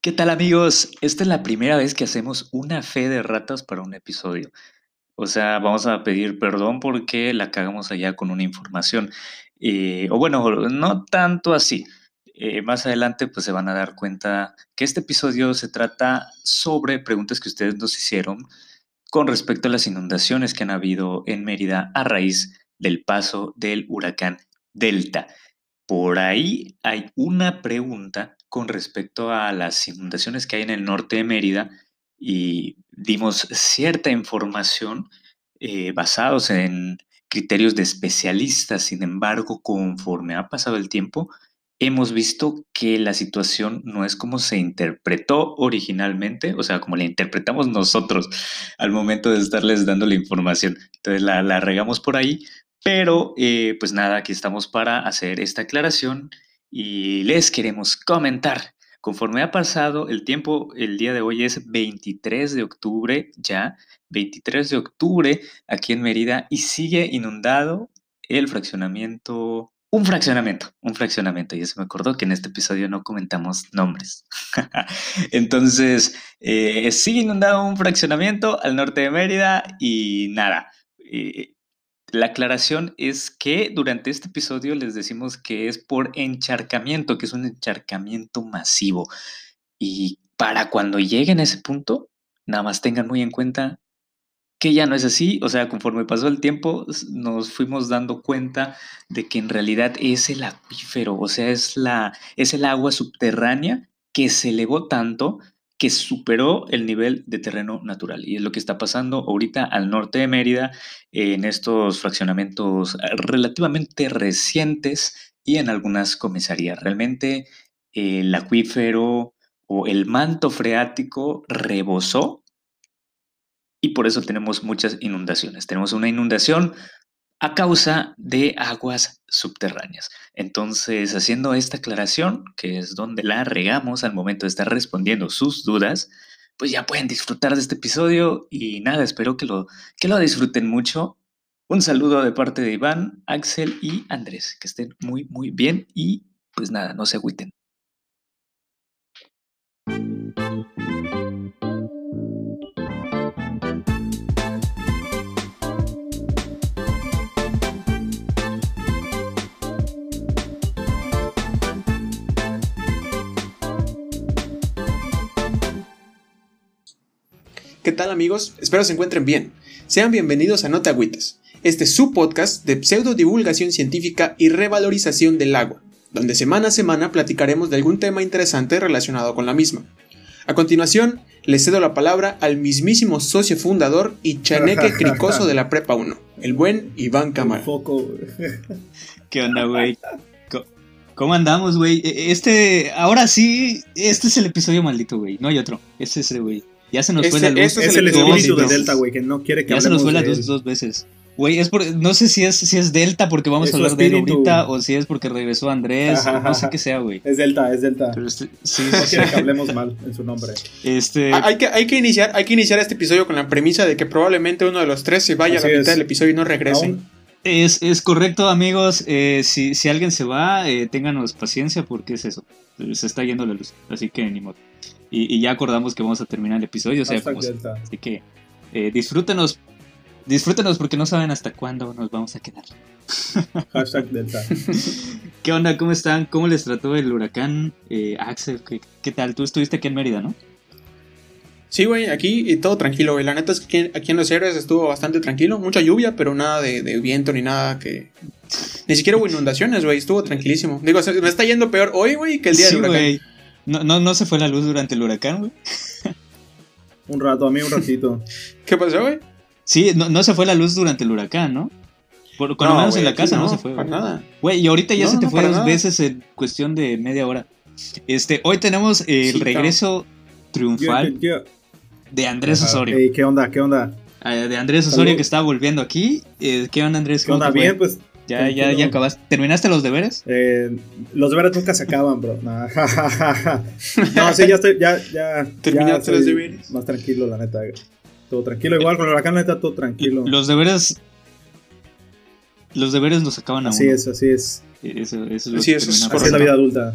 ¿Qué tal amigos? Esta es la primera vez que hacemos una fe de ratas para un episodio. O sea, vamos a pedir perdón porque la cagamos allá con una información. Eh, o bueno, no tanto así. Eh, más adelante pues se van a dar cuenta que este episodio se trata sobre preguntas que ustedes nos hicieron con respecto a las inundaciones que han habido en Mérida a raíz del paso del huracán Delta. Por ahí hay una pregunta con respecto a las inundaciones que hay en el norte de Mérida y dimos cierta información eh, basados en criterios de especialistas. Sin embargo, conforme ha pasado el tiempo, hemos visto que la situación no es como se interpretó originalmente, o sea, como la interpretamos nosotros al momento de estarles dando la información. Entonces la, la regamos por ahí, pero, eh, pues nada, aquí estamos para hacer esta aclaración y les queremos comentar. Conforme ha pasado el tiempo, el día de hoy es 23 de octubre ya, 23 de octubre aquí en Mérida y sigue inundado el fraccionamiento, un fraccionamiento, un fraccionamiento. Y se me acordó que en este episodio no comentamos nombres. Entonces, eh, sigue inundado un fraccionamiento al norte de Mérida y nada. Eh, la aclaración es que durante este episodio les decimos que es por encharcamiento, que es un encharcamiento masivo. Y para cuando lleguen a ese punto, nada más tengan muy en cuenta que ya no es así. O sea, conforme pasó el tiempo, nos fuimos dando cuenta de que en realidad es el acuífero, o sea, es, la, es el agua subterránea que se elevó tanto que superó el nivel de terreno natural. Y es lo que está pasando ahorita al norte de Mérida, en estos fraccionamientos relativamente recientes y en algunas comisarías. Realmente el acuífero o el manto freático rebosó y por eso tenemos muchas inundaciones. Tenemos una inundación a causa de aguas subterráneas. Entonces, haciendo esta aclaración, que es donde la regamos al momento de estar respondiendo sus dudas, pues ya pueden disfrutar de este episodio y nada, espero que lo, que lo disfruten mucho. Un saludo de parte de Iván, Axel y Andrés, que estén muy, muy bien y pues nada, no se agüiten. ¿Qué tal amigos? Espero se encuentren bien. Sean bienvenidos a Nota Agüitas. Este es su podcast de pseudo divulgación científica y revalorización del agua, donde semana a semana platicaremos de algún tema interesante relacionado con la misma. A continuación, le cedo la palabra al mismísimo socio fundador y chaneque cricoso de la Prepa 1, el buen Iván Cámara. ¿Qué onda, güey? ¿Cómo andamos, güey? E, este, ahora sí, este es el episodio maldito, güey. No hay otro. Este es el, güey. Ya se nos fue la luz. Ese es el espíritu de Delta, güey, que no quiere que Ya se nos fue la luz dos veces. Güey, es por, no sé si es, si es Delta porque vamos a hablar de él ahorita o si es porque regresó Andrés, no sé qué sea, güey. Es Delta, es Delta. Este, sí, no quiere que hablemos mal en su nombre. Este... Ah, hay, que, hay, que iniciar, hay que iniciar este episodio con la premisa de que probablemente uno de los tres se vaya a la mitad del episodio y no regrese. Es, es, correcto, amigos. Eh, si, si, alguien se va, eh, ténganos paciencia porque es eso. Se está yendo la luz. Así que ni modo. Y, ya acordamos que vamos a terminar el episodio. O sea, así que eh, disfrútenos. Disfrútenos porque no saben hasta cuándo nos vamos a quedar. Hashtag Delta. ¿Qué onda? ¿Cómo están? ¿Cómo les trató el huracán? Eh, Axel, ¿qué, ¿qué, tal? Tú estuviste aquí en Mérida, ¿no? Sí, güey, aquí todo tranquilo, güey. La neta es que aquí en los héroes estuvo bastante tranquilo. Mucha lluvia, pero nada de, de viento ni nada que. Ni siquiera hubo inundaciones, güey. Estuvo tranquilísimo. Digo, me está yendo peor hoy, güey, que el día del huracán. No, no, no se fue la luz durante el huracán, güey. un rato, a mí un ratito. ¿Qué pasó, güey? Sí, no, no, se fue la luz durante el huracán, ¿no? Por, lo menos en la casa no, se fue. Para nada. Güey, y ahorita ya se te fue dos veces en cuestión de media hora. Este, hoy tenemos el regreso triunfal de Andrés Osorio. ¿Qué onda? ¿Qué onda? Ah, de Andrés Osorio que está volviendo aquí. Eh, ¿Qué onda, Andrés? ¿Qué onda? Bien, pues ¿Ya, ya, ya acabaste? ¿Terminaste los deberes? Eh, los deberes nunca se acaban, bro. No, no sí, ya estoy. Ya, ya, ¿Terminaste los deberes? Más tranquilo, la neta. Todo tranquilo. Igual con el huracán, la neta, todo tranquilo. Los deberes. Los deberes los acaban a Así es, así es. Eso, eso es lo así, es, así es la vida adulta.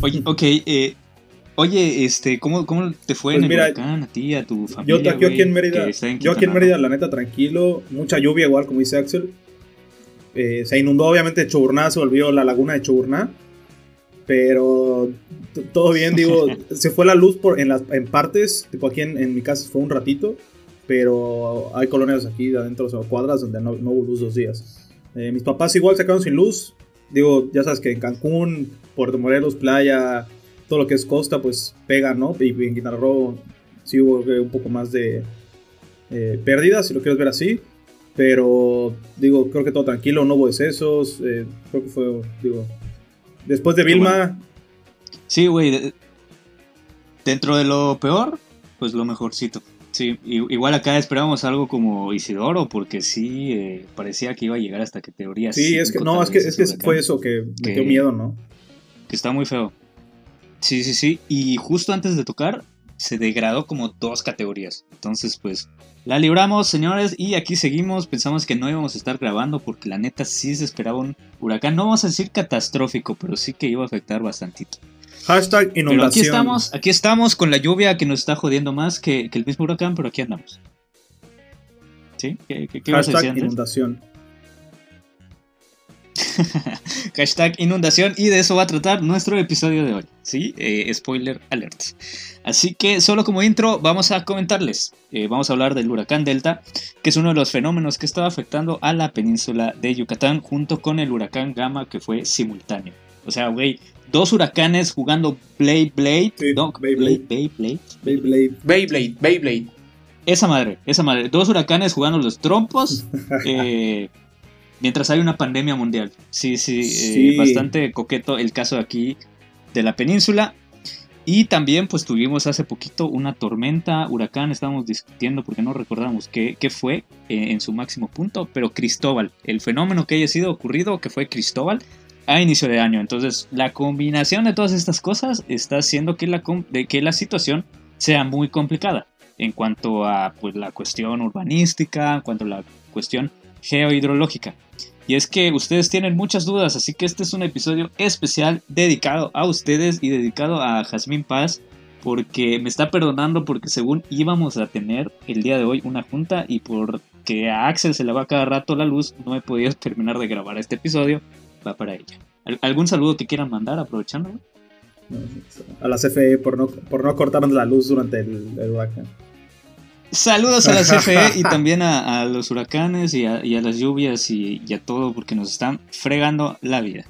Oye, ok. Eh, Oye, este, ¿cómo, cómo te fue Pues en mira, el huracán a ti, a tu familia? Yo, yo aquí en Mérida, que yo aquí en Mérida, la neta, tranquilo. Mucha lluvia, igual como dice Axel. Eh, se inundó, obviamente, Choburná, se volvió la laguna de Choburná. Pero todo bien, digo, se fue la luz por, en, las, en partes. Tipo aquí en, en mi casa fue un ratito. Pero hay colonias aquí de adentro, o sea, cuadras donde no, no hubo luz dos días. Eh, mis papás igual se quedaron sin luz. Digo, ya sabes que en Cancún, Puerto Morelos, playa, todo lo que es costa, pues pega, ¿no? Y, y en Quintana Roo sí hubo eh, un poco más de eh, pérdidas, si lo quieres ver así. Pero, digo, creo que todo tranquilo, no hubo excesos. eh, creo que fue, digo, después de Vilma, Sí, güey. de- Dentro de lo peor, pues lo mejorcito. Sí, igual acá esperábamos algo como Isidoro, porque sí eh, parecía que iba a llegar hasta categoría sí, es que, no, es que, es que fue eso que me Que- dio miedo, ¿no? Que está muy feo. Sí, sí, sí. Y justo antes de tocar, se degradó como dos categorías. Entonces, pues, la libramos, señores, y aquí seguimos. Pensamos que no íbamos a estar grabando porque la neta sí se esperaba un huracán. No vamos a decir catastrófico, pero sí que iba a afectar bastantito. Hashtag Pero aquí inundación. estamos, aquí estamos con la lluvia que nos está jodiendo más que, que el mismo huracán, pero aquí andamos. ¿Sí? ¿Qué, qué, qué ibas a decir Hashtag antes? inundación. Hashtag inundación y de eso va a tratar nuestro episodio de hoy. ¿Sí? Eh, spoiler alert. Así que solo como intro vamos a comentarles. Eh, vamos a hablar del huracán Delta, que es uno de los fenómenos que estaba afectando a la península de Yucatán junto con el huracán Gamma que fue simultáneo. O sea, güey, dos huracanes jugando Blade Blade. Sí, no, Beyblade. Blade, Blade, Blade. Beyblade. Beyblade, Beyblade. Esa madre, esa madre. Dos huracanes jugando los trompos. eh, mientras hay una pandemia mundial. Sí, sí, eh, Sí. bastante coqueto el caso de aquí de la península. Y también pues tuvimos hace poquito una tormenta, huracán, estábamos discutiendo porque no recordamos qué, qué fue eh, en su máximo punto, pero Cristóbal, el fenómeno que haya sido ocurrido, que fue Cristóbal, a inicio de año. Entonces la combinación de todas estas cosas está haciendo que la, de que la situación sea muy complicada en cuanto a pues, la cuestión urbanística, en cuanto a la cuestión geohidrológica. Y es que ustedes tienen muchas dudas, así que este es un episodio especial dedicado a ustedes y dedicado a Jazmín Paz, porque me está perdonando porque según íbamos a tener el día de hoy una junta y porque a Axel se le va cada rato la luz, no he podido terminar de grabar este episodio, va para ella. ¿Al- ¿Algún saludo que quieran mandar aprovechando? A la CFE por no, por no cortarnos la luz durante el, el huracán. Saludos a la CFE y también a, a los huracanes y a, y a las lluvias y, y a todo porque nos están fregando la vida.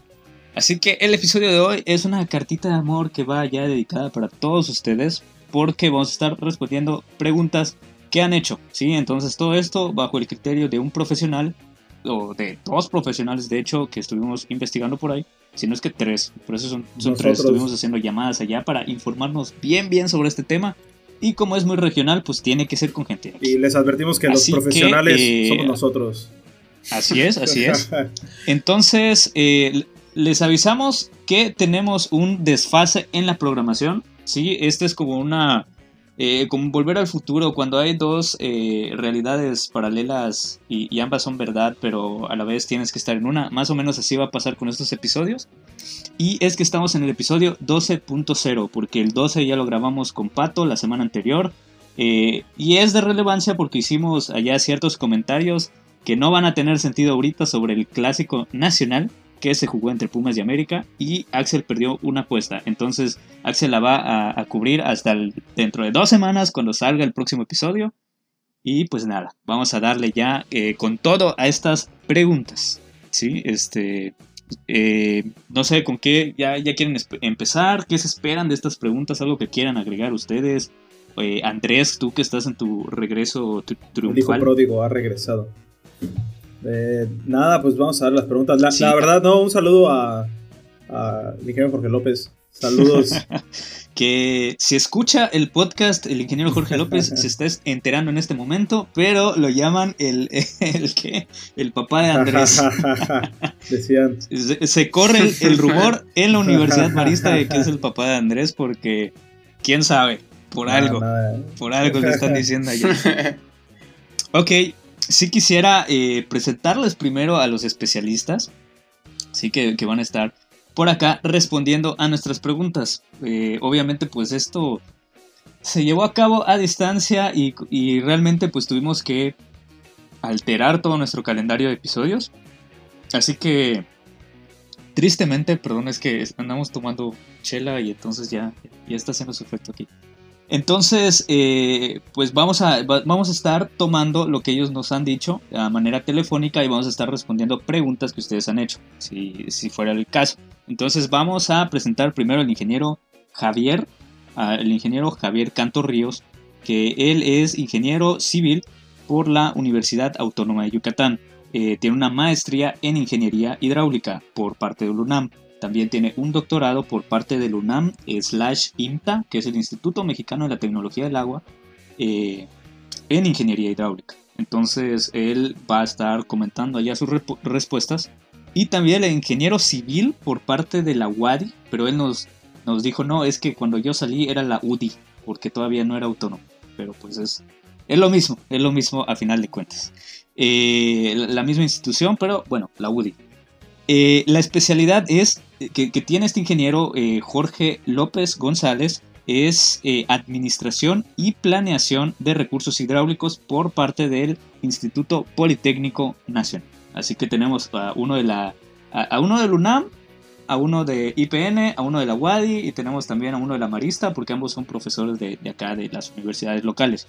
Así que el episodio de hoy es una cartita de amor que va ya dedicada para todos ustedes porque vamos a estar respondiendo preguntas que han hecho, ¿sí? Entonces todo esto bajo el criterio de un profesional o de dos profesionales de hecho que estuvimos investigando por ahí, si no es que tres, por eso son, son tres, estuvimos haciendo llamadas allá para informarnos bien bien sobre este tema y como es muy regional, pues tiene que ser con gente. de aquí. Y les advertimos que Así que, los profesionales eh, somos nosotros. Así es, así es. Entonces, eh, les avisamos que tenemos un desfase en la programación. Sí, este es como una. Eh, como volver al futuro, cuando hay dos eh, realidades paralelas y, ambas son verdad, pero a la vez tienes que estar en una. Más o menos así va a pasar con estos episodios. Y es que estamos en el episodio 12.0, porque el 12 ya lo grabamos con Pato la semana anterior. eh, y es de relevancia porque hicimos allá ciertos comentarios que no van a tener sentido ahorita sobre el clásico nacional que se jugó entre Pumas y América y Axel perdió una apuesta. Entonces Axel la va a, cubrir hasta dentro de dos semanas cuando salga el próximo episodio. Y pues nada, vamos a darle ya eh, con todo a estas preguntas. Sí, este... eh, no sé con qué ya, ya quieren empezar, qué se esperan de estas preguntas, algo que quieran agregar ustedes. Eh, Andrés, tú que estás en tu regreso tri- El triunfal. pródigo ha regresado. Eh, nada, pues vamos a dar las preguntas. La, Sí. la verdad, no, un saludo a, a mi ingeniero Jorge López. Saludos. que si escucha el podcast, el ingeniero Jorge López se está enterando en este momento, pero lo llaman el, el, ¿qué? el papá de Andrés. Decían. Se, se corre el, el rumor en la Universidad Marista de que es el papá de Andrés porque, quién sabe, por nada, algo, nada. por algo le están diciendo allá. Ok, sí quisiera eh, presentarles primero a los especialistas, sí que, que van a estar por acá respondiendo a nuestras preguntas. Eh, obviamente pues esto se llevó a cabo a distancia y, y, realmente pues tuvimos que alterar todo nuestro calendario de episodios. Así que tristemente, perdón, es que andamos tomando chela y entonces ya, ya está haciendo su efecto aquí. Entonces, eh, pues vamos a, vamos a estar tomando lo que ellos nos han dicho de manera telefónica y vamos a estar respondiendo preguntas que ustedes han hecho, si, si fuera el caso. Entonces vamos a presentar primero al ingeniero Javier, el ingeniero Javier Canto Ríos, que él es ingeniero civil por la Universidad Autónoma de Yucatán. Eh, tiene una maestría en ingeniería hidráulica por parte del UNAM. También tiene un doctorado por parte del UNAM slash IMTA, que es el Instituto Mexicano de la Tecnología del Agua, eh, en ingeniería hidráulica. Entonces él va a estar comentando allá sus respuestas. Y también el ingeniero civil por parte de la UADI, pero él nos, nos dijo, no, es que cuando yo salí era la UDI, porque todavía no era autónomo. Pero pues es, es lo mismo, es lo mismo a final de cuentas. Eh, la misma institución, pero bueno, la UDI. Eh, la especialidad es eh, que, tiene este ingeniero eh, Jorge López González es Administración y Planeación de Recursos Hidráulicos por parte del Instituto Politécnico Nacional. Así que tenemos a uno, de la, a, uno del UNAM, a uno de IPN, a uno de la UADI y tenemos también a uno de la Marista porque ambos son profesores de, acá de las universidades locales.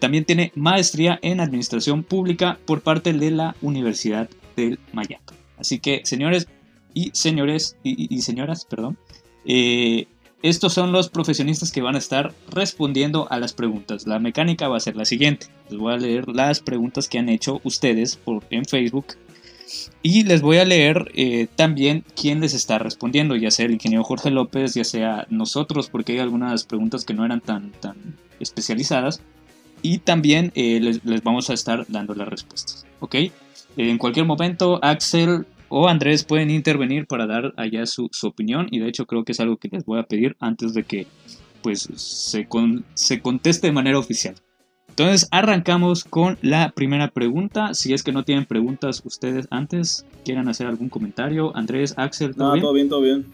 también tiene maestría en Administración Pública por parte de la Universidad del Mayato. Así que, señores y señores y, señoras, perdón, eh, estos son los profesionistas que van a estar respondiendo a las preguntas. La mecánica va a ser la siguiente. Les voy a leer las preguntas que han hecho ustedes por, en Facebook. Y les voy a leer eh, también quién les está respondiendo, ya sea el ingeniero Jorge López, ya sea nosotros, porque hay algunas preguntas que no eran tan, tan especializadas. Y también eh, les, les, vamos a estar dando las respuestas. ¿Ok? En cualquier momento, Axel o Andrés pueden intervenir para dar allá su, opinión y de hecho creo que es algo que les voy a pedir antes de que pues se, se conteste de manera oficial. Entonces arrancamos con la primera pregunta. Si es que no tienen preguntas ustedes antes, quieran hacer algún comentario. Andrés, Axel, ¿todo bien? Todo bien, todo bien.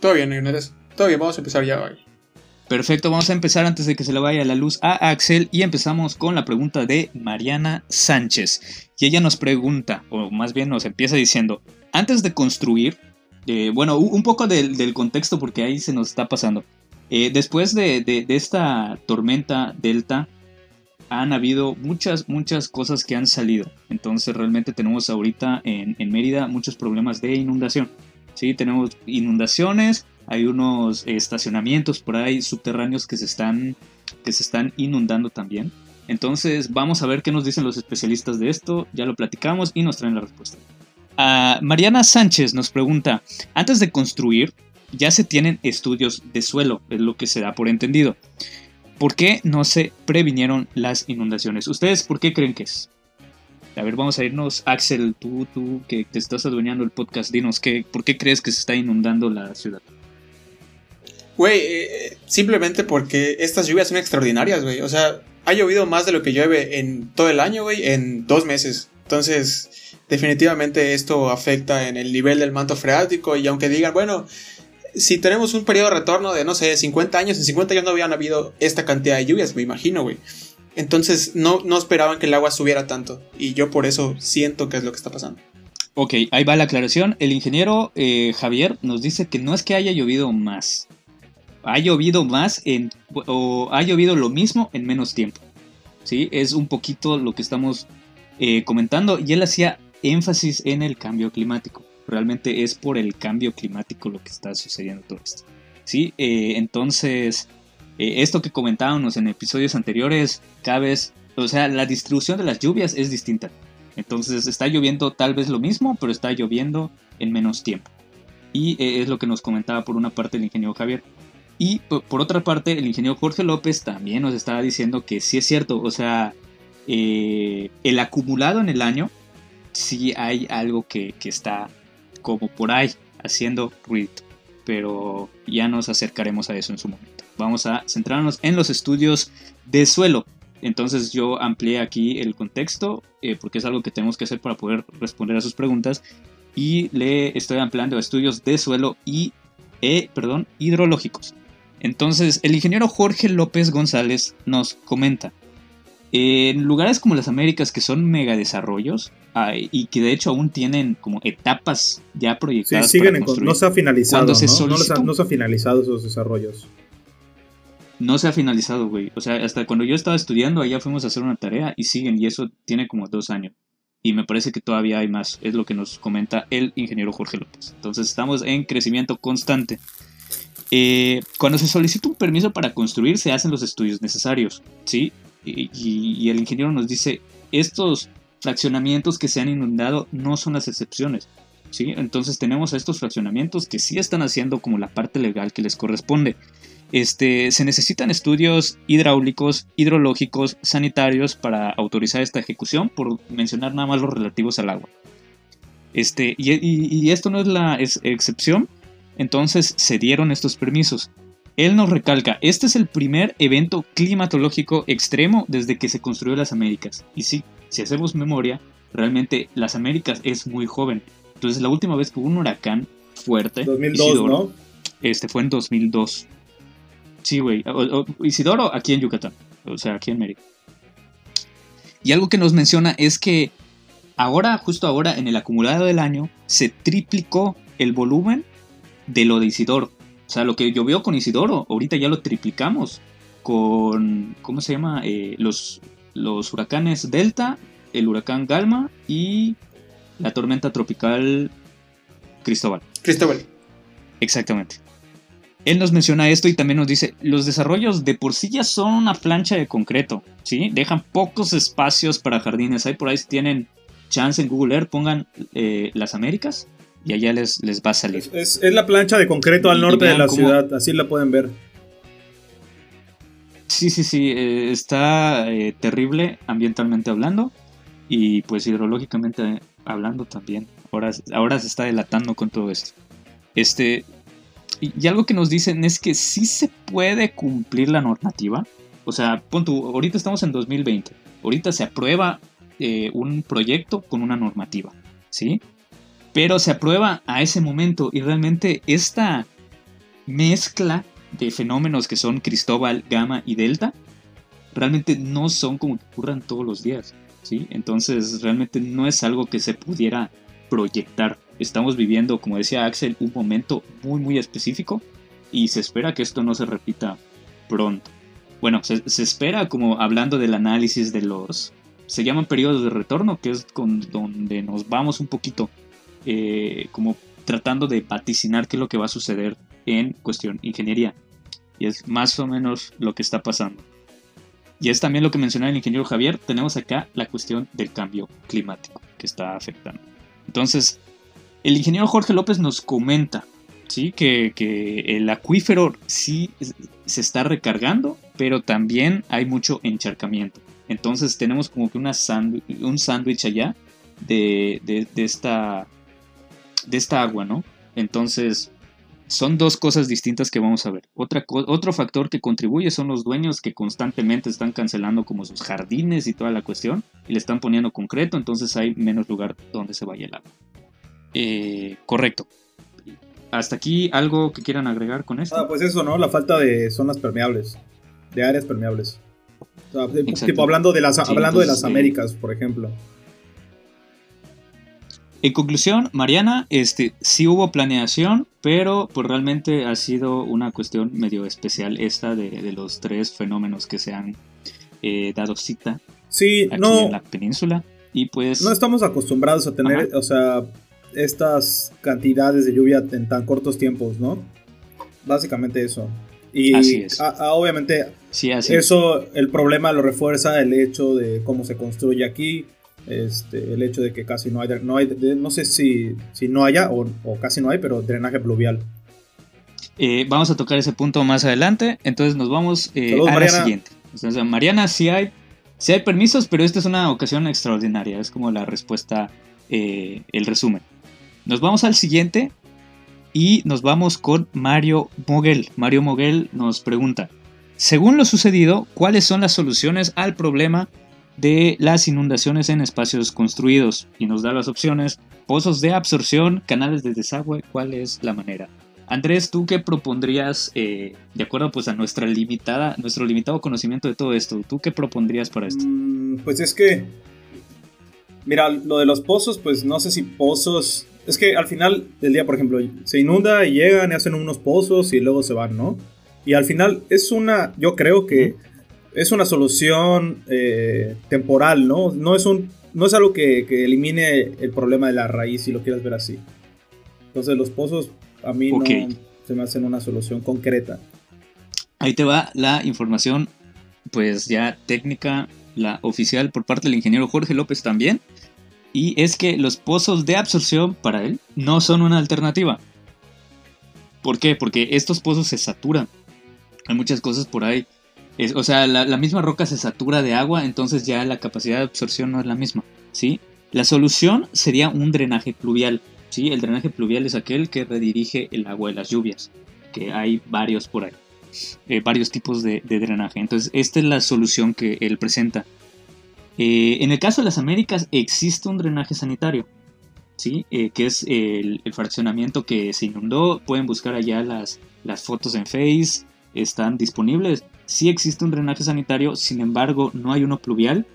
Todo bien, Andrés. Todo bien, vamos a empezar ya hoy. Perfecto, vamos a empezar antes de que se le vaya la luz a Axel y empezamos con la pregunta de Mariana Sánchez. Y ella nos pregunta, o más bien nos empieza diciendo, antes de construir, eh, bueno, un poco del, contexto porque ahí se nos está pasando. Eh, después de, esta tormenta Delta, han habido muchas, muchas cosas que han salido. Entonces realmente tenemos ahorita en, en Mérida muchos problemas de inundación. Sí, tenemos inundaciones, hay unos estacionamientos por ahí subterráneos que se están, que se están inundando también. Entonces vamos a ver qué nos dicen los especialistas de esto, ya lo platicamos y nos traen la respuesta. Ah, Mariana Sánchez nos pregunta, antes de construir, ya se tienen estudios de suelo, es lo que se da por entendido. ¿Por qué no se previnieron las inundaciones? ¿Ustedes por qué creen que es? A ver, vamos a irnos. Axel, tú, tú que te estás adueñando el podcast, dinos, ¿qué, ¿por qué crees que se está inundando la ciudad? Güey, eh, simplemente porque estas lluvias son extraordinarias, güey. O sea, ha llovido más de lo que llueve en todo el año, güey, en dos meses. Entonces, definitivamente esto afecta en el nivel del manto freático. Y aunque digan, bueno, si tenemos un periodo de retorno de, no sé, 50 años, en 50 años no habían habido esta cantidad de lluvias, me imagino, güey. Entonces, no, no esperaban que el agua subiera tanto. Y yo por eso siento que es lo que está pasando. Ok, ahí va la aclaración. El ingeniero eh, Javier nos dice que no es que haya llovido más, ha llovido más en, o ha llovido lo mismo en menos tiempo. ¿sí? Es un poquito lo que estamos eh, comentando y él hacía énfasis en el cambio climático. Realmente es por el cambio climático lo que está sucediendo todo esto. ¿sí? Eh, entonces, eh, esto que comentábamos en episodios anteriores, cada o sea, la distribución de las lluvias es distinta. Entonces está lloviendo tal vez lo mismo, pero está lloviendo en menos tiempo. Y es lo que nos comentaba por una parte el ingeniero Javier. Y por otra parte, el ingeniero Jorge López también nos estaba diciendo que sí es cierto, o sea, eh, el acumulado en el año, sí hay algo que, está como por ahí haciendo ruido, pero ya nos acercaremos a eso en su momento. Vamos a centrarnos en los estudios de suelo. Entonces yo amplié aquí el contexto eh, porque es algo que tenemos que hacer para poder responder a sus preguntas. y le estoy ampliando estudios de suelo y, eh, perdón, hidrológicos. Entonces, el ingeniero Jorge López González nos comenta, en lugares como las Américas que son megadesarrollos y que de hecho aún tienen como etapas ya proyectadas. Sí, siguen no se ha finalizado. ¿no? Se no, no, se ha finalizado esos desarrollos. No se ha finalizado, güey. O sea, hasta cuando yo estaba estudiando, allá fuimos a hacer una tarea y siguen, y eso tiene como dos años. Y me parece que todavía hay más, es lo que nos comenta el ingeniero Jorge López. Entonces estamos en crecimiento constante. Eh, cuando se solicita un permiso para construir, se hacen los estudios necesarios, ¿sí? y, el ingeniero nos dice, estos fraccionamientos que se han inundado no son las excepciones. ¿sí? Entonces tenemos a estos fraccionamientos que sí están haciendo como la parte legal que les corresponde. Este, se necesitan estudios hidráulicos, hidrológicos, sanitarios para autorizar esta ejecución, por mencionar nada más los relativos al agua. Este, y, esto no es la excepción, entonces se dieron estos permisos. Él nos recalca, este es el primer evento climatológico extremo desde que se construyó las Américas. Y sí, si hacemos memoria, realmente las Américas es muy joven. Entonces la última vez que hubo un huracán fuerte, 2002, Isidoro, ¿no? este fue en 2002. Sí, güey. Isidoro aquí en Yucatán, o sea, aquí en Mérida. Y algo que nos menciona es que ahora, justo ahora, en el acumulado del año, se triplicó el volumen de lo de Isidoro. O sea, lo que llovió con Isidoro, ahorita ya lo triplicamos con, ¿cómo se llama? Eh, los, los huracanes Delta, el huracán Galma y la tormenta tropical Cristóbal. Cristóbal. Exactamente. Él nos menciona esto y también nos dice, los desarrollos de por sí ya son una plancha de concreto, ¿sí? Dejan pocos espacios para jardines. Ahí por ahí si tienen chance en Google Earth, pongan eh, las Américas y allá les, les va a salir. Es, la plancha de concreto al norte de la ciudad, así la pueden ver. Sí, sí, sí, eh, está eh, terrible ambientalmente hablando y pues hidrológicamente hablando también. Ahora, ahora se está delatando con todo esto. Este, y, algo que nos dicen es que sí se puede cumplir la normativa. O sea, pon ahorita estamos en 2020. Ahorita se aprueba eh, un proyecto con una normativa, ¿sí? pero se aprueba a ese momento y realmente esta mezcla de fenómenos que son Cristóbal, Gamma y Delta realmente no son como que ocurran todos los días, ¿sí? Entonces realmente no es algo que se pudiera proyectar. Estamos viviendo, como decía Axel, un momento muy muy específico y se espera que esto no se repita pronto. Bueno, se, se espera como hablando del análisis de los... Se llaman periodos de retorno, que es con donde nos vamos un poquito eh, como tratando de vaticinar qué es lo que va a suceder en cuestión ingeniería. Y es más o menos lo que está pasando. Y es también lo que mencionaba el ingeniero Javier, tenemos acá la cuestión del cambio climático que está afectando. Entonces, el ingeniero Jorge López nos comenta ¿sí? que, que el acuífero sí se está recargando, pero también hay mucho encharcamiento. Entonces tenemos como que un sándwich allá de, de, de, esta de esta agua, ¿no? Entonces, son dos cosas distintas que vamos a ver. Otra, otro factor que contribuye son los dueños que constantemente están cancelando como sus jardines y toda la cuestión y le están poniendo concreto, entonces hay menos lugar donde se vaya el agua. Eh, correcto. Hasta aquí algo que quieran agregar con esto. Ah, pues eso, ¿no? La falta de zonas permeables, de áreas permeables. tipo hablando de las, hablando de las Américas, por ejemplo. En conclusión, Mariana, este, sí hubo planeación, pero pues realmente ha sido una cuestión medio especial esta de, los tres fenómenos que se han eh, dado cita sí, aquí no, en la península. Y pues. No estamos acostumbrados a tener, o sea, estas cantidades de lluvia en tan cortos tiempos, ¿no? Básicamente eso. Y así es. obviamente, sí, así eso, el problema lo refuerza el hecho de cómo se construye aquí este, el hecho de que casi no hay, no, hay, no sé si, si no haya o, casi no hay, pero drenaje pluvial. Eh, vamos a tocar ese punto más adelante, entonces nos vamos eh, a la siguiente. Mariana, sí hay, sí hay permisos, pero esta es una ocasión extraordinaria, es como la respuesta, eh, el resumen. Nos vamos al siguiente y nos vamos con Mario Moguel. Mario Moguel nos pregunta, según lo sucedido, ¿cuáles son las soluciones al problema de las inundaciones en espacios construidos y nos da las opciones pozos de absorción, canales de desagüe, ¿cuál es la manera? Andrés, ¿tú qué propondrías, eh, de acuerdo pues a nuestra limitada, nuestro limitado conocimiento de todo esto? ¿Tú qué propondrías para esto? Mm, pues es que, mira, lo de los pozos, pues no sé si pozos, es que al final del día, por ejemplo, se inunda y llegan y hacen unos pozos y luego se van, ¿no? Y al final es una, yo creo que es una solución eh, temporal, ¿no? No es, un, no es algo que, que elimine el problema de la raíz, si lo quieres ver así. Entonces los pozos a mí no se me hacen una solución concreta. Ahí te va la información, pues ya técnica, la oficial por parte del ingeniero Jorge López también. Y es que los pozos de absorción para él no son una alternativa. ¿Por qué? Porque estos pozos se saturan. Hay muchas cosas por ahí. o sea, la, misma roca se satura de agua, entonces ya la capacidad de absorción no es la misma. ¿sí? La solución sería un drenaje pluvial. ¿sí? El drenaje pluvial es aquel que redirige el agua de las lluvias, que hay varios por ahí, eh, varios tipos de, drenaje. Entonces, esta es la solución que él presenta. Eh, en el caso de las Américas existe un drenaje sanitario, ¿sí? Eh, que es el, fraccionamiento que se inundó. Pueden buscar allá las, las fotos en Face, están disponibles. Sí existe un drenaje sanitario, sin embargo no hay uno pluvial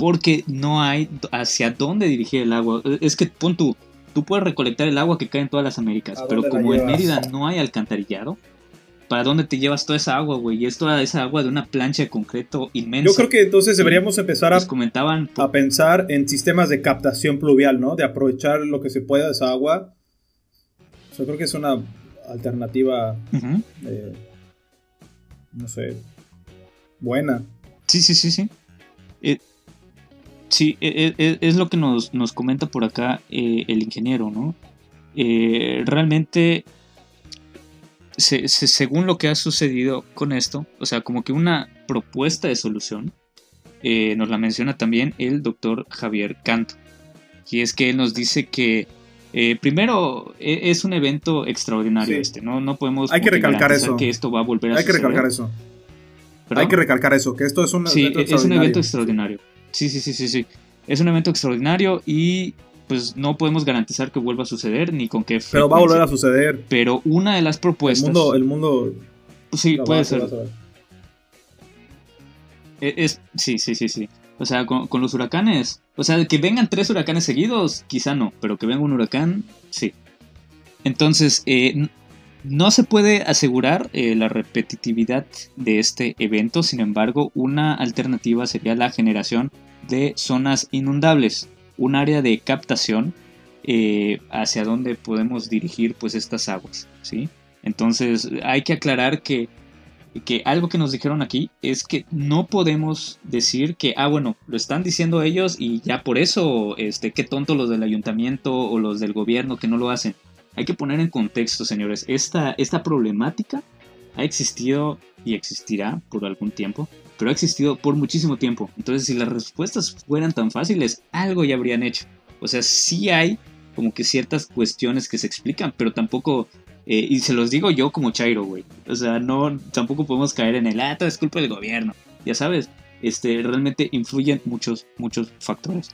porque no hay hacia dónde dirigir el agua. Es que pon tu, tú puedes recolectar el agua que cae en todas las Américas, pero como en Mérida no hay alcantarillado, ¿para dónde te llevas toda esa agua, güey? Y es toda esa agua de una plancha de concreto inmensa. Yo creo que entonces deberíamos empezar a, comentaban, a pensar en sistemas de captación pluvial, ¿no? De aprovechar lo que se pueda de esa agua. Yo creo que es una alternativa, eh, no sé, buena. Sí, sí, sí, sí. Eh, Sí, e, e, e, es, lo que nos, comenta por acá eh, el ingeniero, ¿no? Eh, según lo que ha sucedido con esto, o sea, como que una propuesta de solución, eh, nos la menciona también el doctor Javier Canto. Y es que él nos dice que primero es un evento extraordinario este, ¿no? No podemos Hay que recalcar eso. que esto va a volver a Hay que recalcar eso. Hay que recalcar eso, que esto es un sí, es un evento extraordinario. Sí, sí, sí, sí, sí. Es un evento extraordinario y pues no podemos garantizar que vuelva a suceder ni con qué frecuencia. Pero va a volver a suceder. Pero una de las propuestas. El mundo. El mundo sí, puede ser. E, es, sí, sí, sí, sí. O sea, con, los huracanes. O sea, que vengan tres huracanes seguidos, quizá no. Pero que venga un huracán, sí. Entonces, eh, no se puede asegurar eh, la repetitividad de este evento, sin embargo, una alternativa sería la generación de zonas inundables, un área de captación eh, hacia donde podemos dirigir pues estas aguas, ¿sí? Entonces hay que aclarar que, que algo que nos dijeron aquí es que no podemos decir que, ah, bueno, lo están diciendo ellos y ya por eso, este, qué tonto los del ayuntamiento o los del gobierno que no lo hacen hay que poner en contexto, señores, esta, esta problemática ha existido y existirá por algún tiempo, pero ha existido por muchísimo tiempo. Entonces, si las respuestas fueran tan fáciles, algo ya habrían hecho. O sea, sí hay como que ciertas cuestiones que se explican, pero tampoco, eh, y se los digo yo como Chairo, güey. O sea, no, tampoco podemos caer en el, ah, todo es culpa del gobierno. Ya sabes, este, realmente influyen muchos, muchos factores.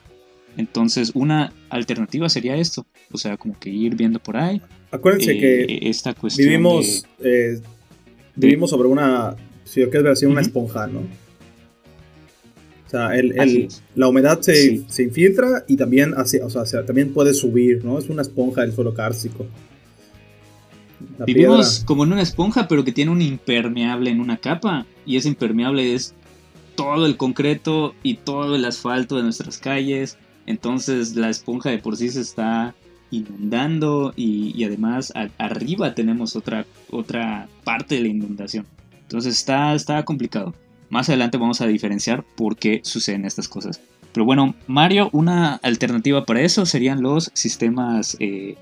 Entonces, una alternativa sería esto, o sea, como que ir viendo por ahí. Acuérdense eh, que esta cuestión vivimos, eh, vivimos sobre una, si yo quiero decir, una esponja, ¿no? O sea, la humedad se, se, infiltra y también, hace, o sea, también puede subir, ¿no? Es una esponja del suelo cárcico. Vivimos como en una esponja, pero que tiene un impermeable en una capa. Y ese impermeable es todo el concreto y todo el asfalto de nuestras calles entonces la esponja de por sí se está inundando y, además arriba tenemos otra, otra parte de la inundación. Entonces está, está complicado. Más adelante vamos a diferenciar por qué suceden estas cosas. Pero bueno, Mario, una alternativa para eso serían los sistemas eh,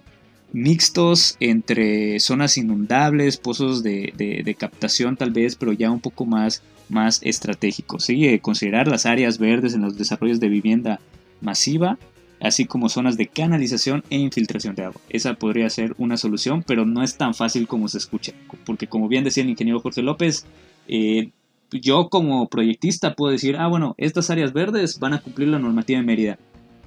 mixtos entre zonas inundables, pozos de, captación tal vez, pero ya un poco más, más estratégicos. ¿sí? Considerar las áreas verdes en los desarrollos de vivienda masiva, así como zonas de canalización e infiltración de agua. Esa podría ser una solución, pero no es tan fácil como se escucha, porque como bien decía el ingeniero Jorge López, eh, yo como proyectista puedo decir, ah, bueno, estas áreas verdes van a cumplir la normativa de Mérida.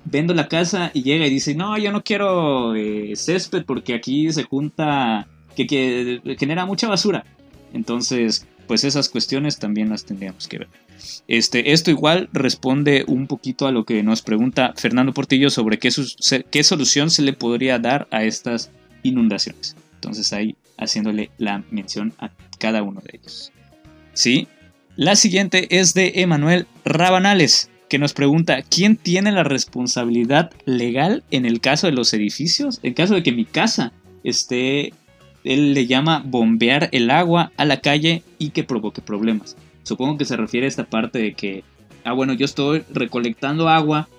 Vendo la casa y llega y dice, no, yo no quiero eh, césped porque aquí se junta, que, que genera mucha basura. Entonces, pues esas cuestiones también las tendríamos que ver. Este, esto igual responde un poquito a lo que nos pregunta Fernando Portillo sobre qué, solución se le podría dar a estas inundaciones. Entonces ahí haciéndole la mención a cada uno de ellos. ¿Sí? La siguiente es de Emanuel Rabanales, que nos pregunta, ¿quién tiene la responsabilidad legal en el caso de los edificios? En caso de que mi casa esté, él le llama bombear el agua a la calle y que provoque problemas. Supongo que se refiere a esta parte de que, ah, bueno, yo estoy recolectando agua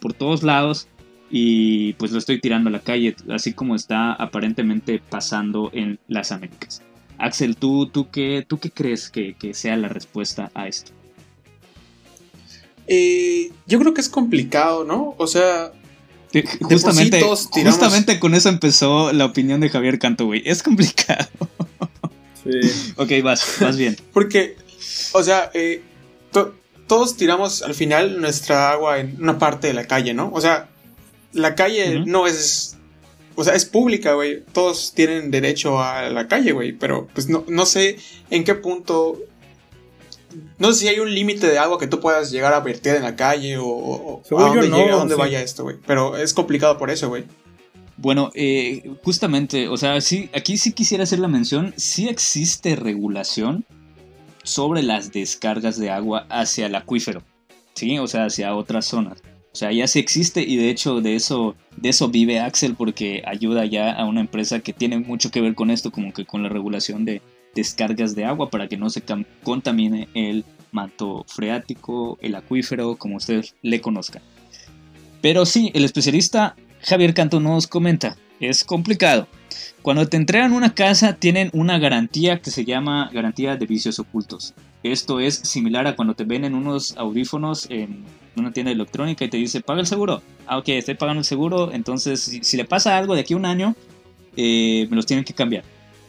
por todos lados y pues lo estoy tirando a la calle, así como está aparentemente pasando en las Américas. Axel, ¿tú, tú, qué, tú qué crees que, sea la respuesta a esto? Eh, yo creo que es complicado, ¿no? O sea, justamente, justamente con eso empezó la opinión de Javier Canto, güey. Es complicado. Sí. ok, vas, vas bien. Porque, o sea, eh, todos tiramos al final nuestra agua en una parte de la calle, ¿no? O sea, la calle no es. O sea, es pública, güey. Todos tienen derecho a la calle, güey. Pero pues no, no sé en qué punto. No sé si hay un límite de agua que tú puedas llegar a vertir en la calle o, a dónde, a dónde vaya esto, güey. Pero es complicado por eso, güey. Bueno, eh, justamente, o sea, sí, aquí sí quisiera hacer la mención, sí existe regulación sobre las descargas de agua hacia el acuífero, ¿sí? O sea, hacia otras zonas. O sea, ya sí existe y de hecho de eso, de eso vive Axel porque ayuda ya a una empresa que tiene mucho que ver con esto, como que con la regulación de descargas de agua para que no se contamine el manto freático, el acuífero, como ustedes le conozcan. Pero sí, el especialista Javier Canto nos comenta, es complicado. Cuando te entregan una casa tienen una garantía que se llama garantía de vicios ocultos. Esto es similar a cuando te venden unos audífonos en una tienda electrónica y te dice, paga el seguro. Ah, ok, estoy pagando el seguro, entonces si, le pasa algo de aquí a un año, eh, me los tienen que cambiar.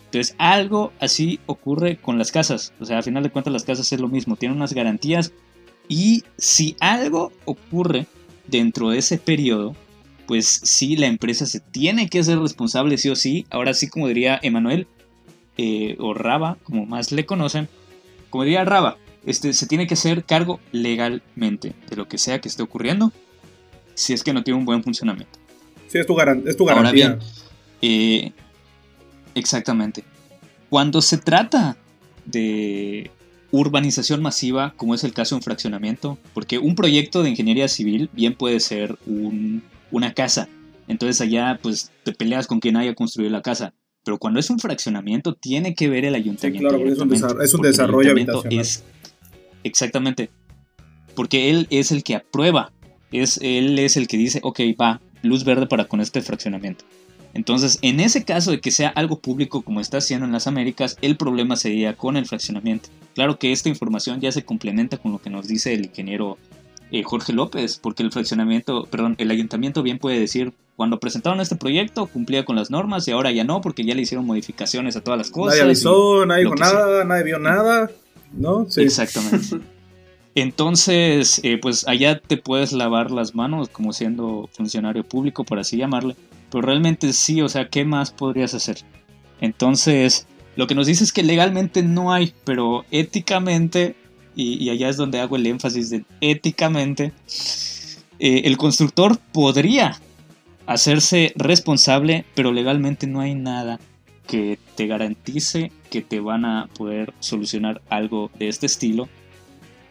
Entonces, algo así ocurre con las casas. O sea, al final de cuentas, las casas es lo mismo, tienen unas garantías. Y si algo ocurre dentro de ese periodo, pues sí, la empresa se tiene que ser responsable, sí o sí. Ahora sí, como diría Emanuel, eh, o Raba, como más le conocen, como diría Raba, este, se tiene que hacer cargo legalmente de lo que sea que esté ocurriendo, si es que no tiene un buen funcionamiento. Sí, es tu, es tu garantía. Ahora bien, eh, exactamente. Cuando se trata de urbanización masiva, como es el caso de un fraccionamiento, porque un proyecto de ingeniería civil bien puede ser una casa. Entonces allá pues te peleas con quien haya construido la casa. Pero cuando es un fraccionamiento, tiene que ver el ayuntamiento. claro, es un, es un desarrollo habitacional. Exactamente. Porque él es el que aprueba. Es, él es el que dice, ok, va, luz verde para con este fraccionamiento. Entonces, en ese caso de que sea algo público como está haciendo en las Américas, el problema sería con el fraccionamiento. Claro que esta información ya se complementa con lo que nos dice el ingeniero eh, Jorge López, porque el fraccionamiento, perdón, el ayuntamiento bien puede decir, cuando presentaron este proyecto cumplía con las normas y ahora ya no, porque ya le hicieron modificaciones a todas las cosas. Nadie avisó, nadie dijo nada, nadie vio nada. ¿no? Exactamente. Entonces, eh, pues allá te puedes lavar las manos como siendo funcionario público, por así llamarle. Pero realmente sí, o sea, ¿qué más podrías hacer? Entonces, lo que nos dice es que legalmente no hay, pero éticamente, y, allá es donde hago el énfasis de éticamente, eh, el constructor podría hacerse responsable, pero legalmente no hay nada que te garantice que te van a poder solucionar algo de este estilo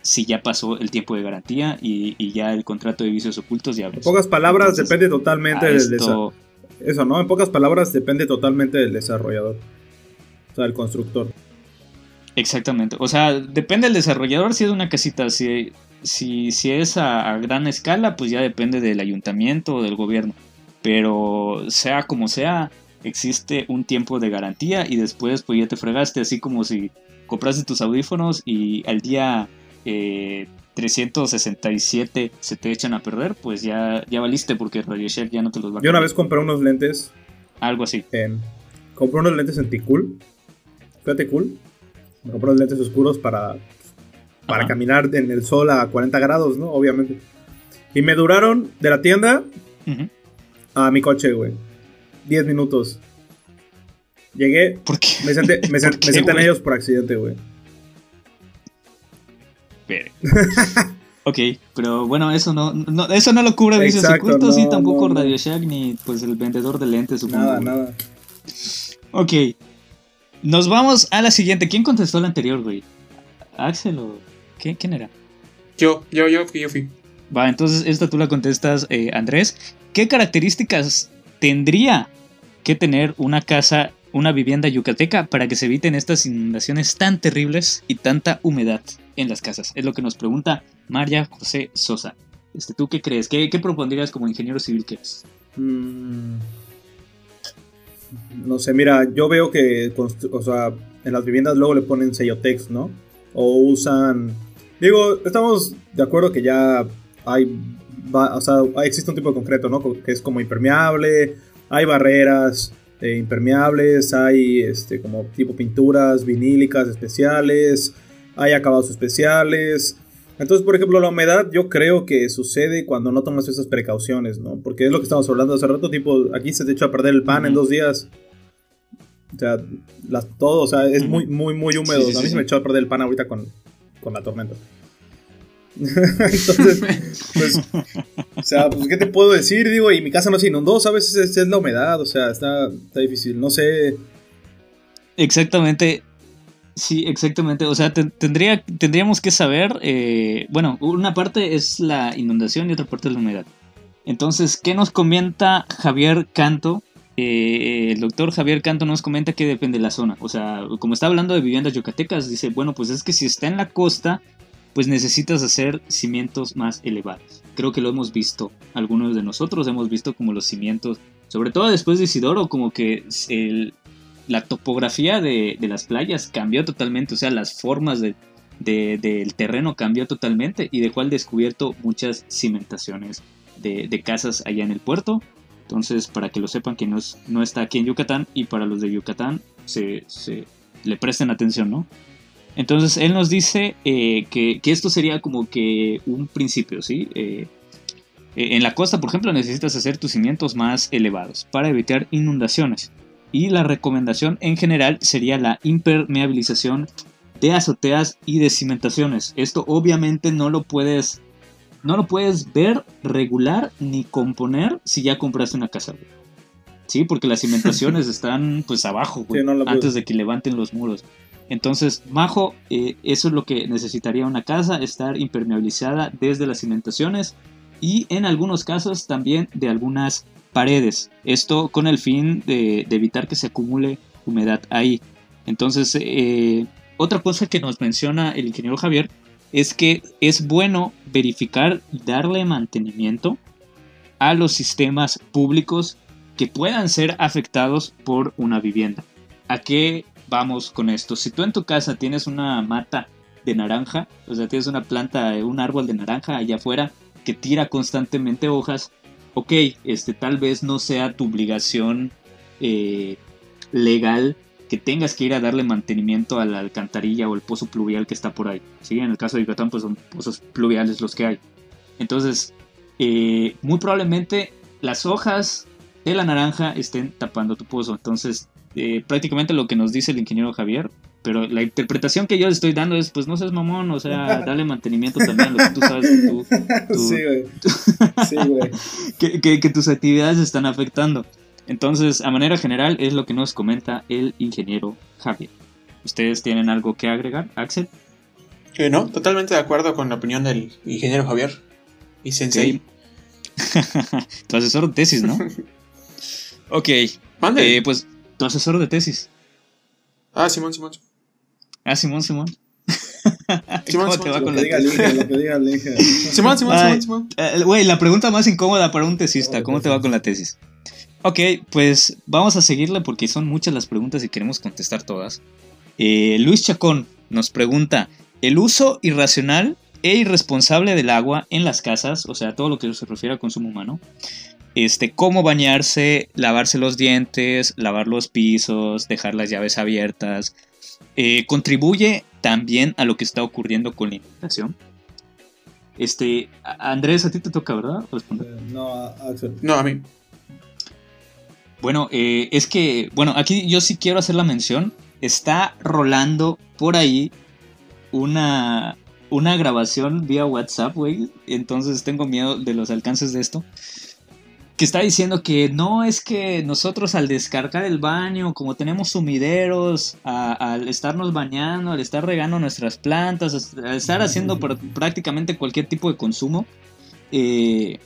si ya pasó el tiempo de garantía y, ya el contrato de vicios ocultos ya En pocas palabras, depende totalmente del desarrollador. Eso, ¿no? En pocas palabras, depende totalmente del desarrollador. O sea, del constructor. Exactamente. O sea, depende del desarrollador si es una casita. Si, si, si es a, gran escala, pues ya depende del ayuntamiento o del gobierno. Pero sea como sea, existe un tiempo de garantía y después pues ya te fregaste, así como si compraste tus audífonos y al día 367 eh, se te echan a perder, pues ya, ya valiste porque Radio Shack ya no te los va a Yo una vez compré unos lentes. Algo así. compré unos lentes en T-Cool. Fíjate cool. Me compré unos lentes oscuros para para Ajá. caminar en el sol a 40 grados, ¿no? Obviamente. Y me duraron de la tienda a mi coche, güey. 10 minutos. Llegué, ¿Por qué? me senté, me sen- ¿Por qué, me senté en ellos por accidente, güey. Ok, pero bueno, eso no, no- eso no lo cubre vicios Exacto, ocultos y no, tampoco no. Radio Shack ni pues el vendedor de lentes, supongo. Nada, nada. Ok. Nos vamos a la siguiente. ¿Quién contestó la anterior, güey? ¿Axel o qué? ¿Quién era? Yo, yo, yo fui, yo fui. Va, entonces esta tú la contestas, eh, Andrés. ¿Qué características tendría que tener una casa, una vivienda yucateca para que se eviten estas inundaciones tan terribles y tanta humedad en las casas? Es lo que nos pregunta María José Sosa. Este, ¿Tú qué crees? ¿Qué, qué propondrías como ingeniero civil que eres? Mm, No sé, mira, yo veo que o sea, en las viviendas luego le ponen sellotex, ¿no? O usan... Digo, estamos de acuerdo que ya hay... o sea, existe un tipo de concreto, ¿no? Que es como impermeable, hay barreras eh, impermeables, hay este, como tipo pinturas vinílicas especiales, hay acabados especiales. Entonces, por ejemplo, la humedad yo creo que sucede cuando no tomas esas precauciones, ¿no? Porque es lo que estamos hablando hace rato, tipo, aquí se te echa a perder el pan en dos días. O sea, las, todo, o sea, es muy, muy, muy húmedo. Sí, sí, a mí sí, se me echó a perder el pan ahorita con, con la tormenta. Entonces, pues, o sea, pues, ¿qué te puedo decir? Digo, y mi casa no se inundó, ¿sabes? Es, es la humedad, o sea, está, está difícil. No sé, Exactamente. Sí, exactamente. O sea, te- tendría, tendríamos que saber, eh, bueno, una parte es la inundación y otra parte es la humedad. Entonces, ¿qué nos comenta Javier Canto? Eh, el doctor Javier Canto nos comenta que depende de la zona. O sea, como está hablando de viviendas yucatecas, dice, bueno, pues es que si está en la costa, pues necesitas hacer cimientos más elevados. Creo que lo hemos visto. Algunos de nosotros hemos visto como los cimientos, sobre todo después de Isidoro, como que la topografía de, las playas cambió totalmente, o sea, las formas de- de- del terreno cambió totalmente y dejó al descubierto muchas cimentaciones de, casas allá en el puerto. Entonces, para que lo sepan que no está aquí en Yucatán y para los de Yucatán se, se- le presten atención, ¿no? Entonces, él nos dice eh, que, que esto sería como que un principio, ¿sí? Eh, eh, en la costa, por ejemplo, necesitas hacer tus cimientos más elevados para evitar inundaciones. Y la recomendación en general sería la impermeabilización de azoteas y de cimentaciones. Esto obviamente no lo puedes no lo puedes ver regular ni componer si ya compraste una casa. güey. Sí, porque las cimentaciones están pues abajo, güey, Sí, no lo puedes. antes de que levanten los muros. Entonces, Majo, eh, eso es lo que necesitaría una casa, estar impermeabilizada desde las cimentaciones y en algunos casos también de algunas paredes. Esto con el fin de, evitar que se acumule humedad ahí. Entonces, eh, otra cosa que nos menciona el ingeniero Javier es que es bueno verificar y darle mantenimiento a los sistemas públicos que puedan ser afectados por una vivienda. ¿A qué vamos con esto? Si tú en tu casa tienes una mata de naranja, o sea, tienes una planta, un árbol de naranja allá afuera que tira constantemente hojas, ok, este, tal vez no sea tu obligación eh, legal que tengas que ir a darle mantenimiento a la alcantarilla o el pozo pluvial que está por ahí. ¿sí? En el caso de Yucatán, pues son pozos pluviales los que hay. Entonces, eh, muy probablemente las hojas de la naranja estén tapando tu pozo. Entonces, eh, prácticamente lo que nos dice el ingeniero Javier, pero la interpretación que yo le estoy dando es, pues no seas mamón, o sea, dale mantenimiento también a lo que tú sabes que tú, tú- sí, güey. Sí, güey. que, que- que tus actividades están afectando. Entonces, a manera general, es lo que nos comenta el ingeniero Javier. ¿Ustedes tienen algo que agregar, Axel? Eh, no, totalmente de acuerdo con la opinión del ingeniero Javier y Sensei. tu asesor de tesis, ¿no? ok, Mande. eh, pues tu asesor de tesis. ah, Simón, Simón. Ah, Simón, Simón. Simón, ¿Cómo te va Simón, con Lo la diga lo que. Simón, Simón, Ay. Simón, Simón. Eh, Güey, la pregunta más incómoda para un tesista. Oh, ¿Cómo te va con la tesis? Ok, pues vamos a seguirle porque son muchas las preguntas y queremos contestar todas. Eh, Luis Chacón nos pregunta, ¿el uso irracional e irresponsable del agua en las casas, o sea, todo lo que se refiere al consumo humano, este, cómo bañarse, lavarse los dientes, lavar los pisos, dejar las llaves abiertas, eh, contribuye también a lo que está ocurriendo con la inundación. Este, Andrés, a ti te toca, ¿verdad? Responder. Eh, no, a-. No, a mí. Bueno, eh, es que, bueno, aquí yo sí quiero hacer la mención. Está rolando por ahí una, una grabación vía WhatsApp, güey. Entonces tengo miedo de los alcances de esto. Que está diciendo que no es que nosotros al descargar el baño, como tenemos sumideros, a- al estarnos bañando, al estar regando nuestras plantas, al estar haciendo pr- prácticamente cualquier tipo de consumo, eh,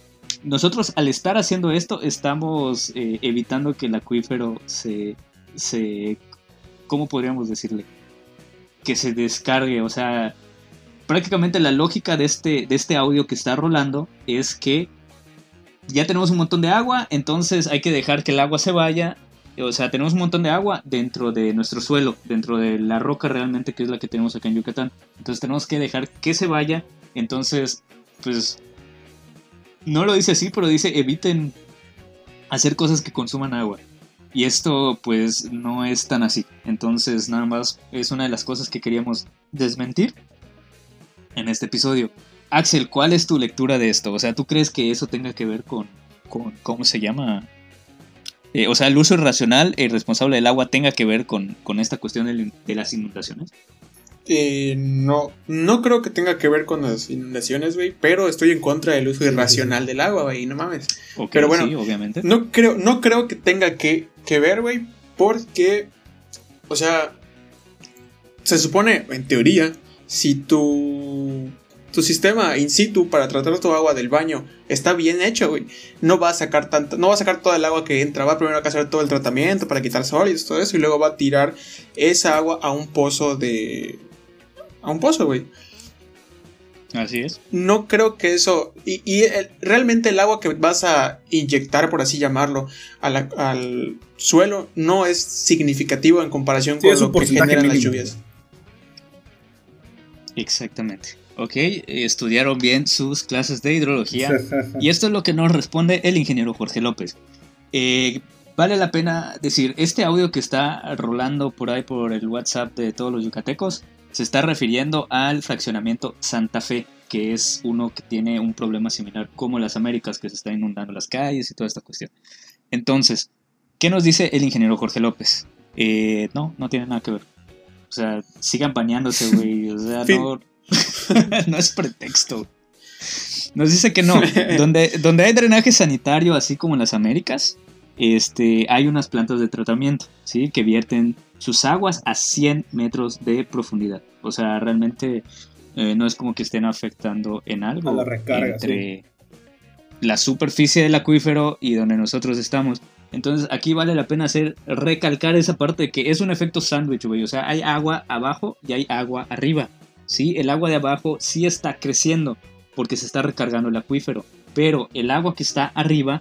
nosotros al estar haciendo esto estamos eh, evitando que el acuífero se, se, ¿cómo podríamos decirle? Que se descargue, o sea, prácticamente la lógica de este, de este audio que está rolando es que ya tenemos un montón de agua, entonces hay que dejar que el agua se vaya. O sea, tenemos un montón de agua dentro de nuestro suelo, dentro de la roca realmente que es la que tenemos acá en Yucatán. Entonces tenemos que dejar que se vaya. Entonces, pues, no lo dice así, pero dice eviten hacer cosas que consuman agua. Y esto pues no es tan así. Entonces nada más es una de las cosas que queríamos desmentir en este episodio. Axel, ¿cuál es tu lectura de esto? O sea, ¿tú crees que eso tenga que ver con, con ¿cómo se llama? Eh, o sea, el uso irracional e irresponsable del agua tenga que ver con, con esta cuestión de, de las inundaciones. Eh, no, no creo que tenga que ver con las inundaciones, güey, pero estoy en contra del uso irracional del agua, güey, no mames. Ok, Pero bueno, sí, obviamente. No creo, no creo que tenga que, que ver, güey, porque, o sea, se supone, en teoría, si tu, tu sistema in situ para tratar tu agua del baño está bien hecho, güey, no va a sacar tanto, no va a sacar toda el agua que entra, va primero a hacer todo el tratamiento para quitar sólidos, todo eso, y luego va a tirar esa agua a un pozo de... a un pozo, güey. Así es. No creo que eso. Y, y el- realmente el agua que vas a inyectar, por así llamarlo, a la- al suelo no es significativo en comparación Sí, con lo que generan las lluvias. Exactamente. Ok, estudiaron bien sus clases de hidrología. Y esto es lo que nos responde el ingeniero Jorge López. Eh, vale la pena decir, este audio que está rolando por ahí por el WhatsApp de todos los yucatecos se está refiriendo al fraccionamiento Santa Fe, que es uno que tiene un problema similar como las Américas, que se está inundando las calles y toda esta cuestión. Entonces, ¿qué nos dice el ingeniero Jorge López? Eh, no, no tiene nada que ver. O sea, sigan bañándose, güey. O sea, no, no es pretexto. Nos dice que no. Donde, donde hay drenaje sanitario, así como en las Américas, este, hay unas plantas de tratamiento, ¿sí? Que vierten sus aguas a 100 metros de profundidad. O sea, realmente eh, no es como que estén afectando en algo A la recarga, entre la superficie del acuífero y donde nosotros estamos. Entonces aquí vale la pena hacer recalcar esa parte de que es un efecto sándwich, güey. O sea, hay agua abajo y hay agua arriba. ¿Sí? El agua de abajo sí está creciendo porque se está recargando el acuífero. Pero el agua que está arriba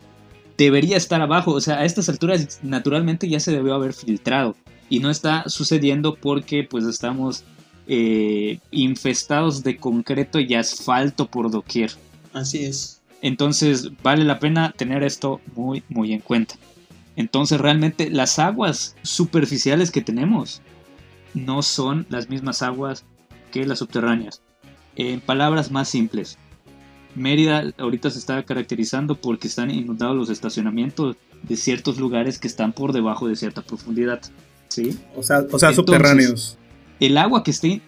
debería estar abajo. O sea, a estas alturas naturalmente ya se debió haber filtrado. Y no está sucediendo porque pues estamos eh, infestados de concreto y asfalto por doquier. Así es. Entonces vale la pena tener esto muy muy en cuenta. Entonces realmente las aguas superficiales que tenemos no son las mismas aguas que las subterráneas. En palabras más simples, Mérida ahorita se está caracterizando porque están inundados los estacionamientos de ciertos lugares que están por debajo de cierta profundidad. ¿sí? O sea, o sea Entonces, subterráneos. El agua que esté...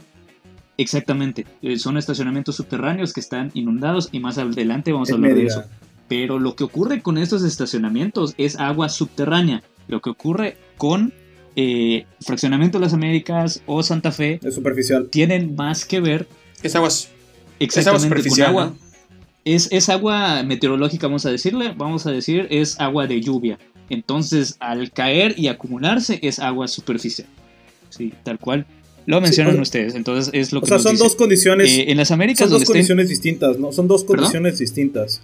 Exactamente, eh, son estacionamientos subterráneos que están inundados y más adelante vamos a hablar de eso. Pero lo que ocurre con estos estacionamientos es agua subterránea. Lo que ocurre con eh, Fraccionamiento de las Américas o Santa Fe Es superficial. tienen más que ver Es agua, es agua exactamente con superficial. agua. ¿no? Es, es agua meteorológica, vamos a decirle, vamos a decir, es agua de lluvia. Entonces, al caer y acumularse, es agua superficial. Sí, tal cual. Lo mencionan o sea- ustedes, entonces es lo O que sea, nos son dice. dos condiciones. Eh, en las Américas, son dos donde estén condiciones distintas, ¿no? Son dos ¿Perdón? condiciones distintas.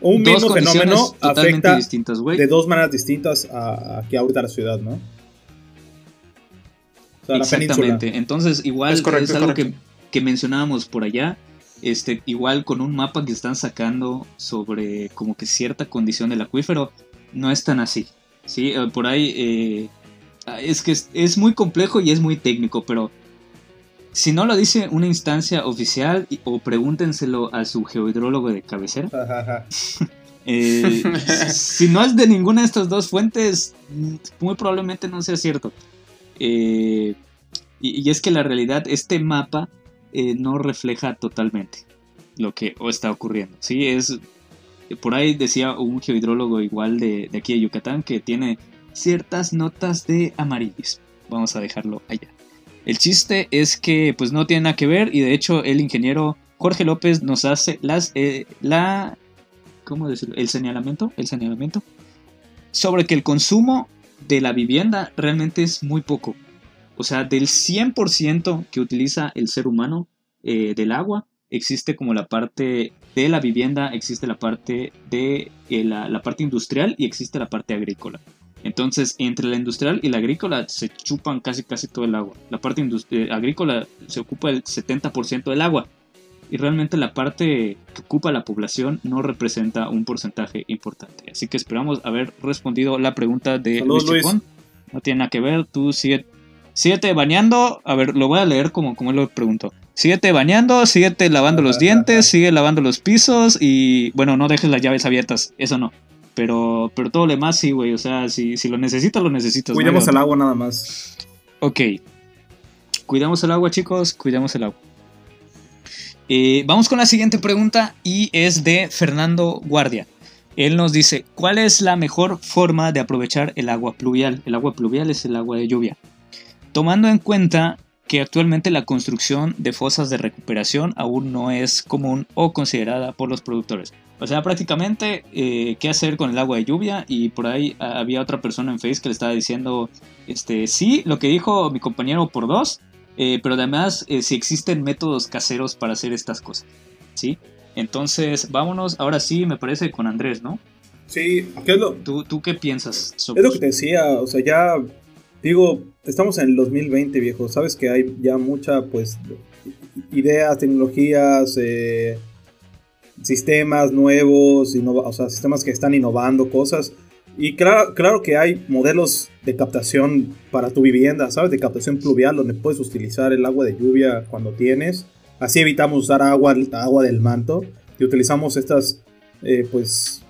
Un dos mismo fenómeno afecta distintas, de dos maneras distintas a, aquí ahorita la ciudad, ¿no? O sea, la península. Exactamente. Entonces, igual Es es, correcto, es algo que, que mencionábamos por allá. Este, igual con un mapa que están sacando sobre como que cierta condición del acuífero, no es tan así. ¿sí? Eh, Por ahí eh, es que es, es muy complejo y es muy técnico, pero si no lo dice una instancia oficial o pregúntenselo a su geohidrólogo de cabecera. Eh, si no es de ninguna de estas dos fuentes, mm, muy probablemente no sea cierto. Eh, y, es que la realidad, este mapa eh, no refleja totalmente lo que está ocurriendo. Sí, es. Por ahí decía un geohidrólogo igual de, de aquí de Yucatán que tiene ciertas notas de amarillis. Vamos a dejarlo allá. El chiste es que pues no tiene nada que ver y de hecho el ingeniero Jorge López nos hace las, eh, la ¿cómo decirlo? El señalamiento, el señalamiento sobre que el consumo de la vivienda realmente es muy poco. O sea, del 100% que utiliza el ser humano eh, del agua, existe como la parte de la vivienda, existe la parte de eh, la, la parte industrial y existe la parte agrícola. Entonces, entre la industrial y la agrícola se chupan casi casi todo el agua. La parte eh, agrícola se ocupa el 70% del agua y realmente la parte que ocupa la población no representa un porcentaje importante. Así que esperamos haber respondido la pregunta de Saludos, Luis Luis. No tiene nada que ver, tú sigue, síguete bañando. A ver, lo voy a leer como, como él lo preguntó. Síguete bañando, síguete lavando los dientes, sigue lavando los pisos y bueno, no dejes las llaves abiertas, eso no. Pero, pero todo lo demás sí, güey. O sea, si, si lo necesitas, lo necesitas. Cuidemos el agua nada más. Ok. Cuidamos el agua, chicos. Cuidamos el agua. Eh, vamos con la siguiente pregunta y es de Fernando Guardia. Él nos dice, ¿cuál es la mejor forma de aprovechar el agua pluvial? El agua pluvial es el agua de lluvia. Tomando en cuenta que actualmente la construcción de fosas de recuperación aún no es común o considerada por los productores. O sea, prácticamente, eh, ¿qué hacer con el agua de lluvia? Y por ahí ah, había otra persona en Facebook que le estaba diciendo, este, sí, lo que dijo mi compañero por dos, eh, pero además eh, si existen métodos caseros para hacer estas cosas, ¿sí? Entonces, vámonos, ahora sí, me parece, con Andrés, ¿no? Sí, ¿qué es lo, ¿Tú, tú qué piensas sobre Es lo que te decía, o sea, ya digo, estamos en el 2020, viejo, sabes que hay ya mucha, pues, ideas, tecnologías, eh, sistemas nuevos, o sea, sistemas que están innovando cosas. Y claro, claro que hay modelos de captación para tu vivienda, ¿sabes? De captación pluvial, donde puedes utilizar el agua de lluvia cuando tienes. Así evitamos usar agua, agua del manto. Y utilizamos estas, eh, pues,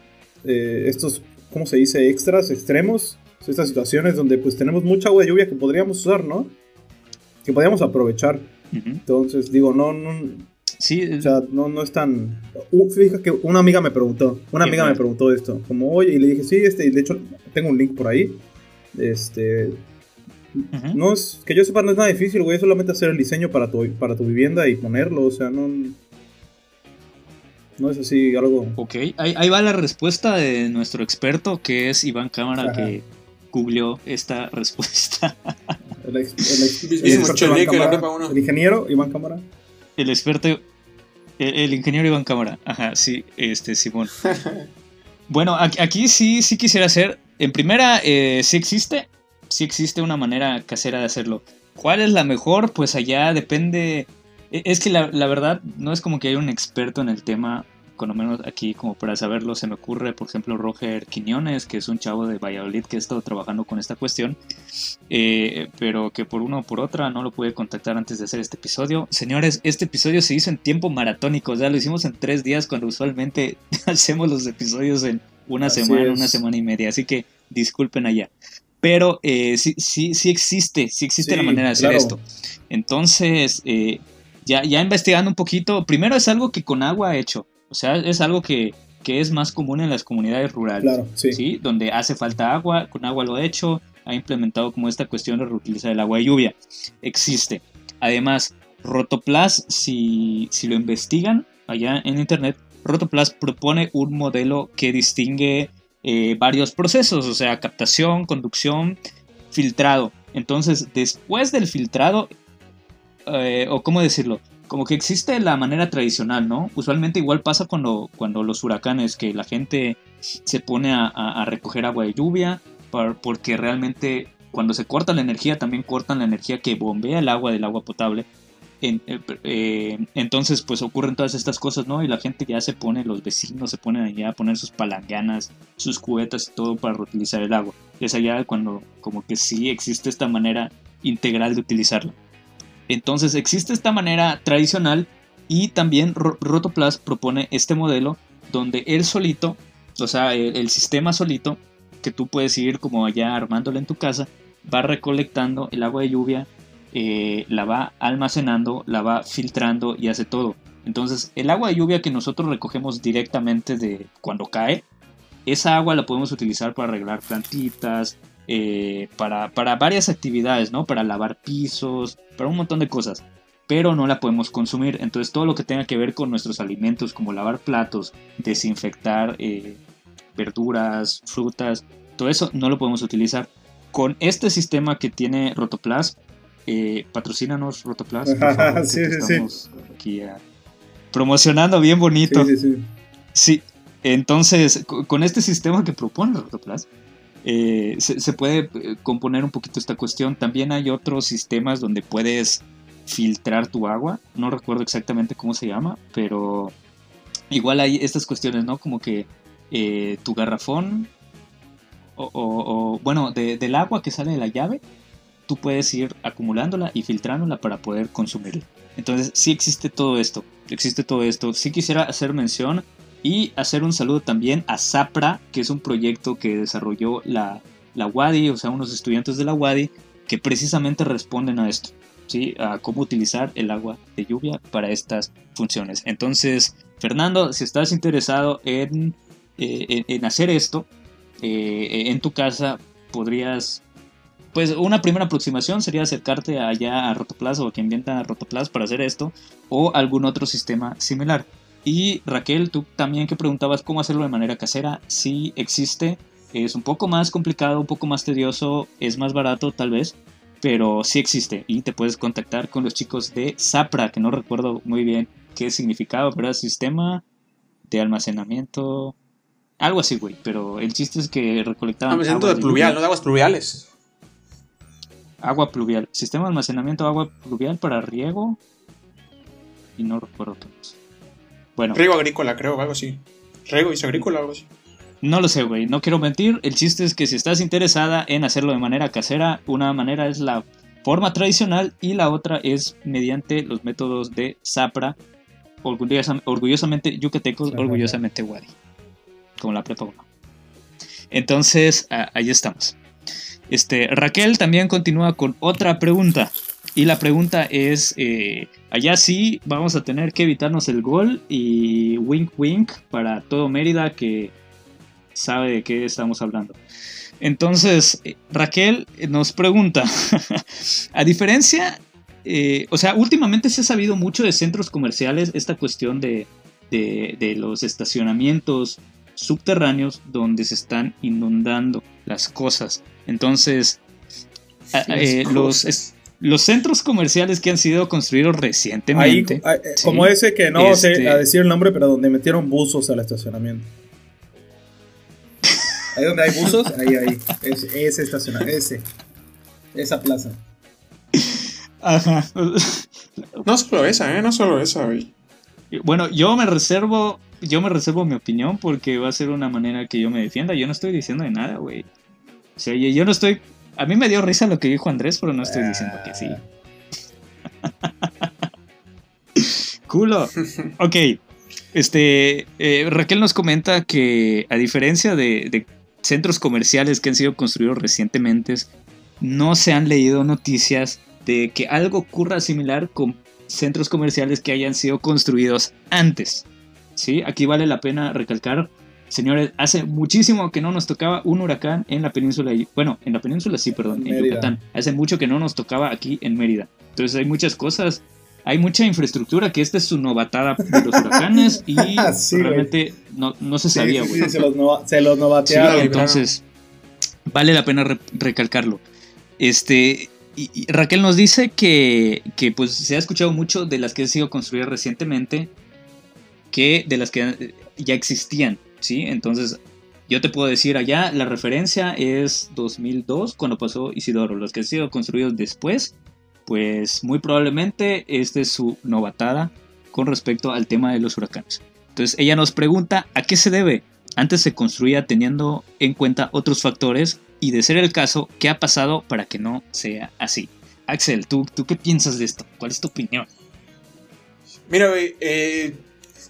eh, estos, ¿cómo se dice? Extras, extremos. Estas situaciones donde pues tenemos mucha agua de lluvia que podríamos usar, ¿no? Que podríamos aprovechar. Entonces, digo, no, no, Sí, o sea, no, no es tan... Fíjate que una amiga me preguntó, una amiga me preguntó esto, como, oye, y le dije, sí, este, y de hecho tengo un link por ahí. Este, no es, que yo sepa, no es nada difícil, güey, es solamente hacer el diseño para tu, para tu vivienda y ponerlo, o sea, no... No es así algo... Ok, ahí, ahí va la respuesta de nuestro experto, que es Iván Cámara, Ajá. que googleó esta respuesta. El, ex- el ex- el ingeniero Iván Cámara. El experto, el, el ingeniero Iván Cámara. Ajá, sí, este, Simón. Bueno, aquí, aquí sí, sí quisiera hacer. En primera, eh, sí existe. Sí existe una manera casera de hacerlo. ¿Cuál es la mejor? Pues allá depende. e- Es que la, la verdad no es como que hay un experto en el tema, con lo menos aquí como para saberlo. Se me ocurre, por ejemplo, Roger Quiñones, que es un chavo de Valladolid que ha estado trabajando con esta cuestión, eh, pero que por una o por otra no lo pude contactar antes de hacer este episodio. Señores, este episodio se hizo en tiempo maratónico, o sea, lo hicimos en tres días cuando usualmente hacemos los episodios en una Así semana, es. una semana y media, así que disculpen allá. Pero eh, sí, sí, sí existe, sí existe Sí, la manera de hacer claro. esto. Entonces, eh, ya, ya investigando un poquito, primero es algo que con agua he hecho, o sea, es algo que, que es más común en las comunidades rurales. Claro, sí. ¿sí? Donde hace falta agua, con agua lo he hecho, ha implementado como esta cuestión de reutilizar el agua de lluvia. Existe. Además, Rotoplas, si, si lo investigan allá en internet, Rotoplas propone un modelo que distingue eh, varios procesos, o sea, captación, conducción, filtrado. Entonces, después del filtrado, eh, o cómo decirlo, como que existe la manera tradicional, ¿no? Usualmente igual pasa cuando, cuando los huracanes, que la gente se pone a, recoger agua de lluvia, por- porque realmente cuando se corta la energía, también cortan la energía que bombea el agua del agua potable. Eh, eh, entonces, pues ocurren todas estas cosas, ¿no? Y la gente ya se pone, los vecinos se ponen allá a poner sus palanganas, sus cubetas y todo para reutilizar el agua. Es allá cuando como que sí existe esta manera integral de utilizarla. Entonces existe esta manera tradicional y también Rotoplas propone este modelo donde él solito, o sea, el, sistema solito, que tú puedes ir como allá armándolo en tu casa, va recolectando el agua de lluvia, eh, la va almacenando, la va filtrando y hace todo. Entonces, el agua de lluvia que nosotros recogemos directamente de cuando cae, esa agua la podemos utilizar para arreglar plantitas, eh, para, para, varias actividades, ¿no? Para lavar pisos, para un montón de cosas. Pero no la podemos consumir. Entonces todo lo que tenga que ver con nuestros alimentos, como lavar platos, desinfectar eh, verduras, frutas, todo eso no lo podemos utilizar. Con este sistema que tiene Rotoplas, eh, patrocínanos Rotoplas. sí, estamos aquí promocionando bien bonito. Sí, sí, sí. Entonces con este sistema que propone Rotoplas, eh, se, puede eh, componer un poquito esta cuestión. También hay otros sistemas donde puedes filtrar tu agua. No recuerdo exactamente cómo se llama, pero igual hay estas cuestiones, ¿no? Como que eh, tu garrafón o, bueno, del agua que sale de la llave, tú puedes ir acumulándola y filtrándola para poder consumirla. Entonces, sí existe todo esto. Existe todo esto. Sí quisiera hacer mención y hacer un saludo también a Zapra, que es un proyecto que desarrolló la, la WADI, o sea, unos estudiantes de la WADI, que precisamente responden a esto, ¿sí? A cómo utilizar el agua de lluvia para estas funciones. Entonces, Fernando, si estás interesado en, eh, en, hacer esto, eh, en tu casa podrías pues una primera aproximación sería acercarte allá a Rotoplas o a quien venda Rotoplas para hacer esto o algún otro sistema similar. Y Raquel, tú también que preguntabas cómo hacerlo de manera casera, sí existe, es un poco más complicado, un poco más tedioso, es más barato tal vez, pero sí existe. Y te puedes contactar con los chicos de Zapra, que no recuerdo muy bien qué significaba, pero sistema de almacenamiento, algo así, güey, pero el chiste es que recolectaban... Almacenamiento de pluvial, no de aguas pluviales. Agua pluvial, sistema de almacenamiento de agua pluvial para riego y no recuerdo qué más. Bueno. Riego agrícola, creo, algo así. Riego y agrícola, algo así. No lo sé, güey. No quiero mentir. El chiste es que si estás interesada en hacerlo de manera casera, una manera es la forma tradicional y la otra es mediante los métodos de Zapra, orgullosamente yucatecos, orgullosamente Wadi. Como la prepa Entonces, ahí estamos. Este, Raquel también continúa con otra pregunta. Y la pregunta es, eh, allá sí vamos a tener que evitarnos el gol y wink wink para todo Mérida que sabe de qué estamos hablando. Entonces, eh, Raquel nos pregunta, a diferencia, eh, o sea, últimamente se ha sabido mucho de centros comerciales, esta cuestión de, de los estacionamientos subterráneos donde se están inundando las cosas. Entonces, los, los centros comerciales que han sido construidos recientemente. Eh, como ese que no sé este a decir el nombre, pero donde metieron buzos al estacionamiento. Ahí donde hay buzos, ahí, ahí. ese estacionamiento, ese. Esa plaza. Ajá. No solo esa, ¿eh? No solo esa, güey. Bueno, yo me reservo, yo me reservo mi opinión porque va a ser una manera que yo me defienda. Yo no estoy diciendo de nada, güey. O sea, yo no estoy a mí me dio risa lo que dijo Andrés, pero no estoy diciendo que sí. Culo. Ok. Este, eh, Raquel nos comenta que a diferencia de, centros comerciales que han sido construidos recientemente, no se han leído noticias de que algo ocurra similar con centros comerciales que hayan sido construidos antes. ¿Sí? Aquí vale la pena recalcar Señores, hace muchísimo que no nos tocaba un huracán en la península. Bueno, en la península sí, perdón, en Yucatán. Hace mucho que no nos tocaba aquí en Mérida. Entonces hay muchas cosas, hay mucha infraestructura que esta es su novatada de los huracanes y realmente no, se sabía, güey. se los, novatearon. entonces, vale la pena recalcarlo. Este, y, Raquel nos dice que, que pues se ha escuchado mucho de las que han sido construidas recientemente que de las que ya existían. ¿Sí? Entonces, yo te puedo decir allá, la referencia es 2002, cuando pasó Isidoro. Los que han sido construidos después, pues muy probablemente esta es su novatada con respecto al tema de los huracanes. Entonces, ella nos pregunta a qué se debe. Antes se construía teniendo en cuenta otros factores y de ser el caso, ¿qué ha pasado para que no sea así? Axel, ¿tú, ¿tú qué piensas de esto? ¿Cuál es tu opinión? Mira, eh,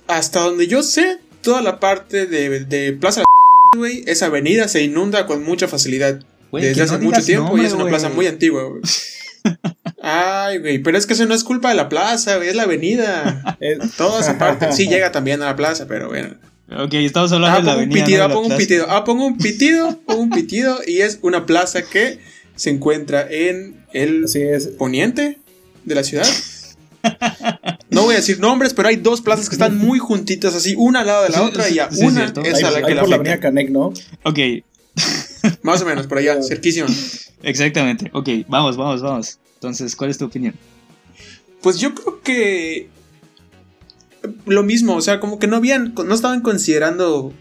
hasta donde yo sé, toda la parte de, de Plaza güey, esa avenida se inunda con mucha facilidad. Desde hace no mucho tiempo y es una plaza muy antigua, güey. Ay, güey, pero es que eso no es culpa de la plaza, güey, es la avenida. Eh, Toda esa parte sí llega también a la plaza, pero bueno. Ok, estamos hablando Ah, de la pongo un avenida. pitido, no ah, pongo un plaza. pitido, ah, pongo un pitido, pongo un pitido y es una plaza que se encuentra en el así es. poniente de la ciudad. No voy a decir nombres, pero hay dos plazas que están muy juntitas, así, una al lado de la Sí, otra, y a sí, una es a la que la por la avenida Canec, ¿no? Ok, Más o menos, por allá, cerquísima. exactamente. Ok, vamos, vamos, vamos. Entonces, ¿cuál es tu opinión? Pues yo creo que lo mismo, o sea, como que no habían, no estaban considerando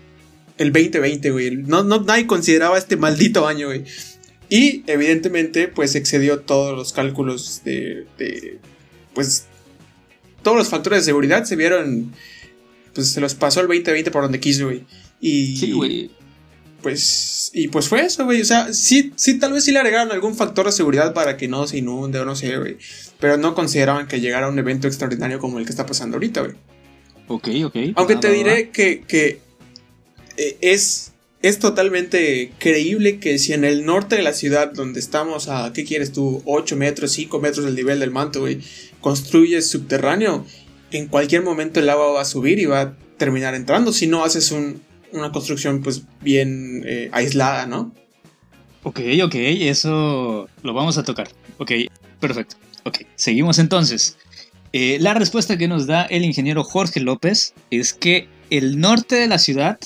el 2020, güey. No, no, nadie consideraba este maldito año, güey. Y evidentemente, pues excedió todos los cálculos de, de, pues, todos los factores de seguridad se vieron, pues se los pasó el 2020 por donde quiso, güey. Y, Sí, güey. pues, y pues fue eso, güey. O sea, sí, sí, tal vez sí le agregaron algún factor de seguridad para que no se inunde o no sé, güey. Pero no consideraban que llegara un evento extraordinario como el que está pasando ahorita, güey. Ok, ok. Aunque te va, diré que, que eh, es, es totalmente creíble que si en el norte de la ciudad, donde estamos a, ¿qué quieres tú? 8 metros, 5 metros del nivel del manto, güey, construyes subterráneo, en cualquier momento el agua va a subir y va a terminar entrando si no haces un- una construcción pues bien eh, aislada, ¿no? Ok, ok, eso lo vamos a tocar. Ok, perfecto. Ok, seguimos entonces. Eh, la respuesta que nos da el ingeniero Jorge López es que el norte de la ciudad,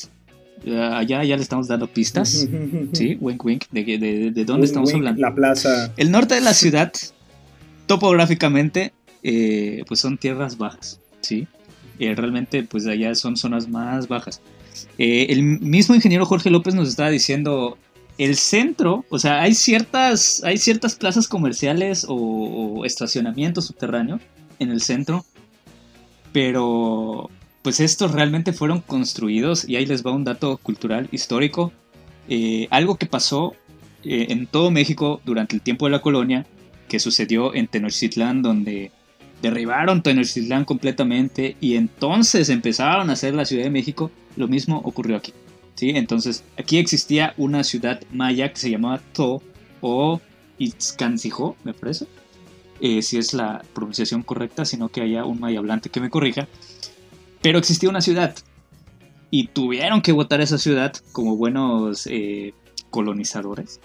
allá ya le estamos dando pistas, ¿sí? Wink, wink, de, de, de- de dónde Wink, estamos wink, hablando. La plaza. El norte de la ciudad, topográficamente, eh, pues son tierras bajas, ¿sí? Eh, realmente, pues allá son zonas más bajas. Eh, el mismo ingeniero Jorge López nos estaba diciendo, el centro, o sea, hay ciertas, hay ciertas plazas comerciales o, o estacionamientos subterráneos en el centro, pero pues estos realmente fueron construidos, y ahí les va un dato cultural histórico, algo que pasó en todo México durante el tiempo de la colonia, que sucedió en Tenochtitlán, donde derribaron Tenochtitlán completamente y entonces empezaron a hacer la Ciudad de México, lo mismo ocurrió aquí. ¿sí? Entonces, aquí existía una ciudad maya que se llamaba To o Itzcancijó, me parece. Eh, si es la pronunciación correcta, sino que haya un maya hablante que me corrija. Pero existía una ciudad y tuvieron que votar esa ciudad como buenos eh, colonizadores.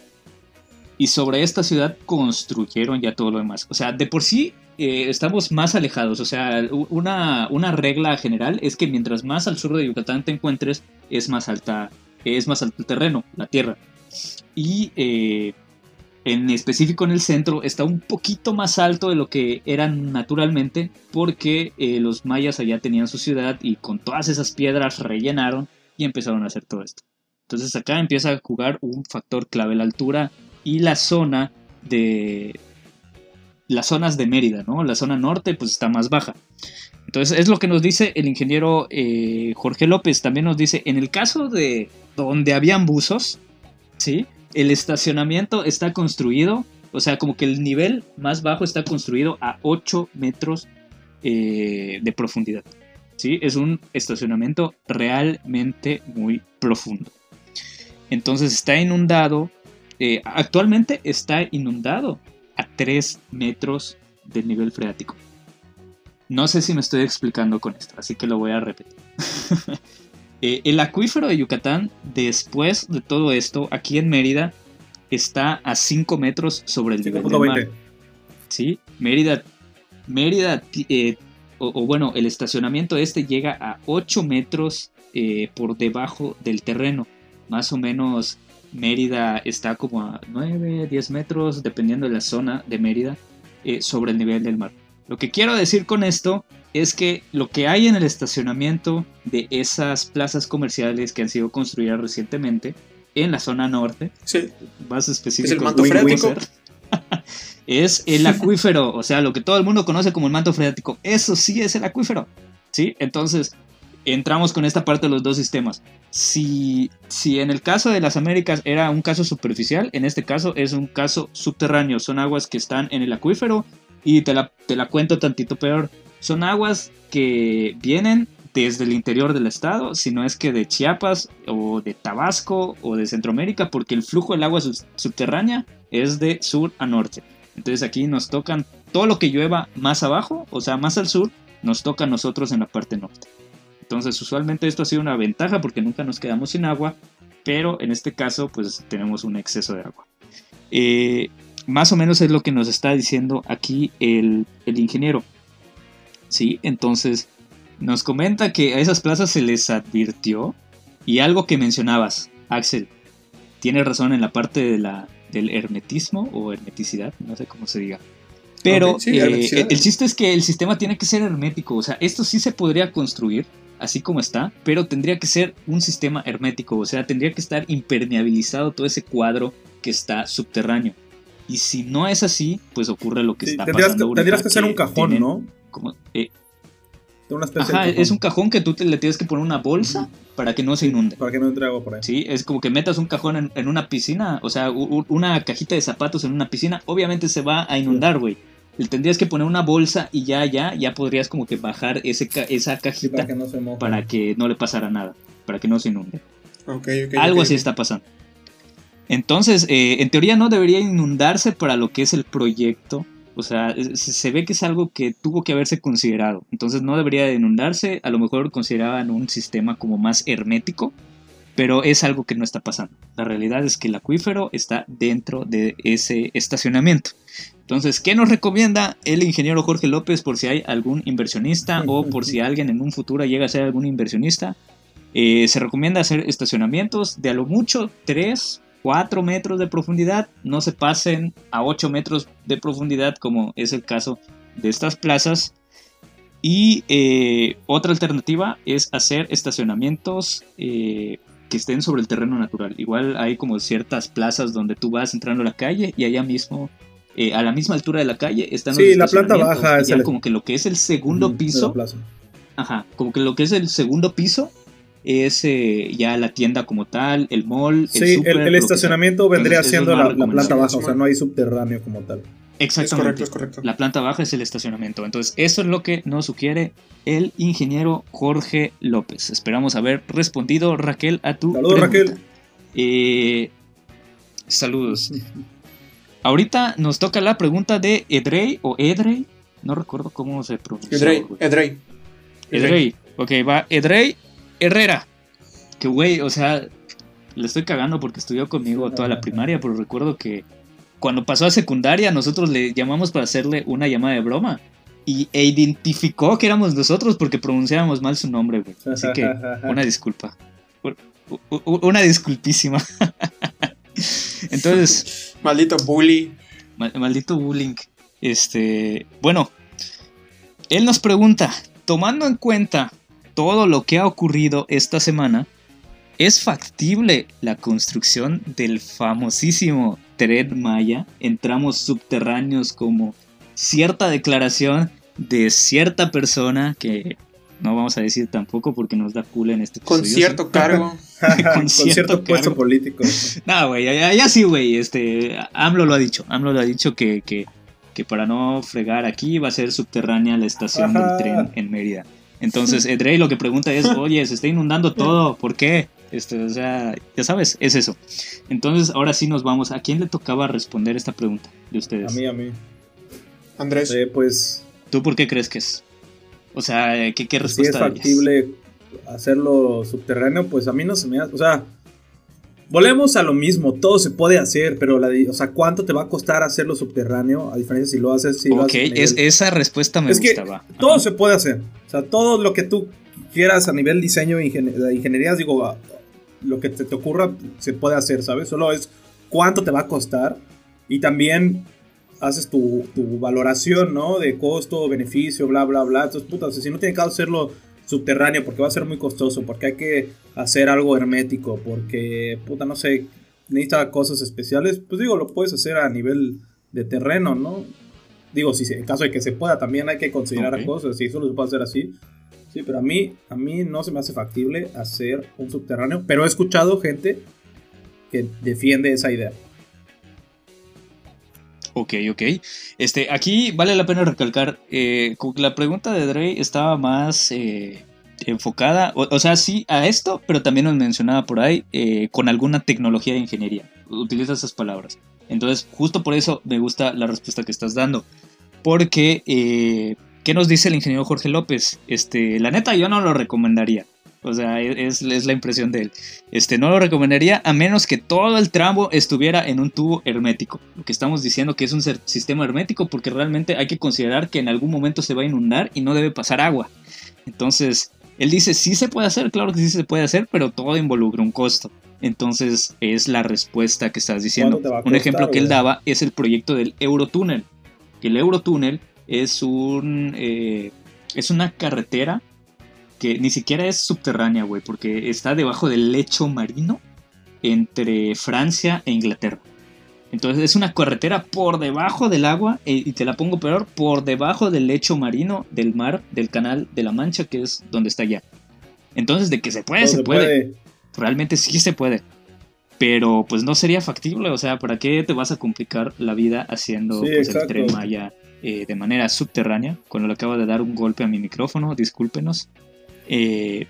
Y sobre esta ciudad construyeron ya todo lo demás. O sea, de por sí eh, estamos más alejados. O sea, una, una regla general es que mientras más al sur de Yucatán te encuentres, es más alta, es más alto el terreno, la tierra. Y eh, en específico en el centro está un poquito más alto de lo que eran naturalmente, porque eh, los mayas allá tenían su ciudad y con todas esas piedras rellenaron y empezaron a hacer todo esto. Entonces acá empieza a jugar un factor clave, la altura y la zona de las zonas de Mérida, ¿no? La zona norte pues está más baja. Entonces es lo que nos dice el ingeniero eh, Jorge López. También nos dice, en el caso de donde habían buzos, ¿sí? El estacionamiento está construido, o sea, como que el nivel más bajo está construido a 8 metros eh, de profundidad. ¿sí? Es un estacionamiento realmente muy profundo. Entonces está inundado, eh, actualmente está inundado 3 metros del nivel freático. No sé si me estoy explicando con esto, así que lo voy a repetir. Eh, el acuífero de Yucatán, después de todo esto, aquí en Mérida, está a 5 metros sobre el nivel del mar. 5.20. ¿sí? Mérida, Mérida eh, o, o bueno, el estacionamiento este llega a 8 metros eh, por debajo del terreno. Más o menos Mérida está como a 9, 10 metros, dependiendo de la zona de Mérida, eh, sobre el nivel del mar. Lo que quiero decir con esto es que lo que hay en el estacionamiento de esas plazas comerciales que han sido construidas recientemente en la zona norte, Sí. más específico, Es el manto freático. es el acuífero, o sea, lo que todo el mundo conoce como el manto freático, eso sí es el acuífero, ¿sí? Entonces, entramos con esta parte de los dos sistemas. Si, si en el caso de las Américas era un caso superficial, en este caso es un caso subterráneo. Son aguas que están en el acuífero y te la, te la cuento tantito peor. Son aguas que vienen desde el interior del estado, si no es que de Chiapas o de Tabasco o de Centroamérica, porque el flujo del agua subterránea es de sur a norte. Entonces aquí nos tocan todo lo que llueva más abajo, o sea, más al sur, nos toca a nosotros en la parte norte. Entonces usualmente esto ha sido una ventaja porque nunca nos quedamos sin agua, pero en este caso pues tenemos un exceso de agua. Eh, más o menos es lo que nos está diciendo aquí el, el ingeniero. Sí, entonces nos comenta que a esas plazas se les advirtió y algo que mencionabas, Axel, tiene razón en la parte de la, del hermetismo o hermeticidad, no sé cómo se diga. Pero eh, el chiste es que el sistema tiene que ser hermético, o sea, esto sí se podría construir así como está, pero tendría que ser un sistema hermético, o sea, tendría que estar impermeabilizado todo ese cuadro que está subterráneo. Y si no es así, pues ocurre lo que está pasando. tendrías que hacer un cajón, ¿no? Como, eh, Ajá, es un cajón que tú te, le tienes que poner una bolsa para que no se inunde. Para que no entre agua por ahí. Sí, es como que metas un cajón en, una piscina, o sea, una cajita de zapatos en una piscina, obviamente se va a inundar, güey. Le tendrías que poner una bolsa y ya, ya, ya podrías como que bajar ese, esa cajita para, que no se para que no le pasara nada, para que no se inunde. Algo así está pasando. Entonces, eh, en teoría no debería inundarse para lo que es el proyecto o sea, se ve que es algo que tuvo que haberse considerado. Entonces no debería de inundarse. A lo mejor consideraban un sistema como más hermético. Pero es algo que no está pasando. La realidad es que el acuífero está dentro de ese estacionamiento. Entonces, ¿qué nos recomienda el ingeniero Jorge López por si hay algún inversionista o por si alguien en un futuro llega a ser algún inversionista? Eh, se recomienda hacer estacionamientos de a lo mucho 3 4 metros de profundidad, no se pasen a 8 metros de profundidad como es el caso de estas plazas. Y eh, otra alternativa es hacer estacionamientos eh, que estén sobre el terreno natural. Igual hay como ciertas plazas donde tú vas entrando a la calle y allá mismo, eh, a la misma altura de la calle, están sí, la planta baja. Es como que lo que es el segundo piso. Ajá, como que lo que es el segundo piso es eh, ya la tienda como tal, el mall. Sí, el, estacionamiento vendría siendo la, planta baja, o sea, no hay subterráneo como tal. Exactamente. correcto, La planta baja es el estacionamiento. Entonces, eso es lo que nos sugiere el ingeniero Jorge López. Esperamos haber respondido, Raquel, a tu Saludos, Raquel. Eh, saludos. Ahorita nos toca la pregunta de Edrey o Edrey. No recuerdo cómo se pronuncia. Edrey, Edrey. Edrey. Ok, va Edrey Herrera. Que güey, o sea, le estoy cagando porque estudió conmigo toda la primaria, pero recuerdo que cuando pasó a secundaria nosotros le llamamos para hacerle una llamada de broma. Y, e identificó que éramos nosotros porque pronunciábamos mal su nombre, güey. Así que una disculpa. Una disculpísima. Entonces. Maldito bully. Maldito bullying. Este. Bueno. Él nos pregunta, tomando en cuenta todo lo que ha ocurrido esta semana, es factible la construcción del famosísimo Tren Maya en tramos subterráneos como cierta declaración de cierta persna que no vamos a decir tampoco porque nos da culo en este Con cierto cargo. Con, cierto, puesto político. No, güey, ya, sí, güey. Este, AMLO lo ha dicho. AMLO lo ha dicho que, que, para no fregar aquí va a ser subterránea la estación del tren en Mérida. Entonces, Edrey lo que pregunta es, oye, se está inundando todo, ¿por qué? Este, o sea, ya sabes, es eso. Entonces, ahora sí nos vamos. ¿A quién le tocaba responder esta pregunta de ustedes? A mí, a mí. Andrés. Eh, pues. ¿Tú por qué crees que es? O sea, ¿qué, qué respuesta Si es factible hacerlo subterráneo, pues a mí no se me hace. O sea, Volvemos a lo mismo, todo se puede hacer, pero la, o sea, ¿cuánto te va a costar hacerlo subterráneo? A diferencia si lo haces, si Ok, es, esa respuesta me es gustaba. Que todo se puede hacer. O sea, todo lo que tú quieras a nivel diseño e ingeniería, digo, lo que te, te, ocurra se puede hacer, ¿sabes? Solo es cuánto te va a costar y también haces tu, tu valoración, ¿no? De costo, beneficio, bla, bla, bla. Entonces, puta, si no tiene que hacerlo subterráneo porque va a ser muy costoso, porque hay que hacer algo hermético, porque, puta, no sé, necesita cosas especiales, pues digo, lo puedes hacer a nivel de terreno, ¿no? Digo, si en caso de que se pueda, también hay que considerar cosas, si eso lo puede hacer así. Sí, pero a mí, a mí no se me hace factible hacer un subterráneo, pero he escuchado gente que defiende esa idea. Ok, ok. Este, aquí vale la pena recalcar, eh, la pregunta de Dre estaba más eh, enfocada, o, sea, sí a esto, pero también nos mencionaba por ahí eh, con alguna tecnología de ingeniería. Utiliza esas palabras. Entonces, justo por eso me gusta la respuesta que estás dando. Porque, ¿qué nos dice el ingeniero Jorge López? Este, la neta, yo no lo recomendaría. O sea, es, es, la impresión de él. Este, no lo recomendaría a menos que todo el tramo estuviera en un tubo hermético. Lo que estamos diciendo que es un sistema hermético porque realmente hay que considerar que en algún momento se va a inundar y no debe pasar agua. Entonces, él dice, sí se puede hacer, claro que sí se puede hacer, pero todo involucra un costo. Entonces, es la respuesta que estás diciendo. un ejemplo que él daba es el proyecto del Eurotúnel. El Eurotúnel es un... Eh, es una carretera que ni siquiera es subterránea, güey, porque está debajo del lecho marino entre Francia e Inglaterra. Entonces es una carretera por debajo del agua, eh, y te la pongo peor, por debajo del lecho marino del mar, del canal de la Mancha, que es donde está allá. Entonces, de que se puede, se, puede. Realmente sí se puede. Pero pues no sería factible, o sea, ¿para qué te vas a complicar la vida haciendo pues, el tren Maya eh, de manera subterránea? Cuando le acabo de dar un golpe a mi micrófono, discúlpenos. Eh,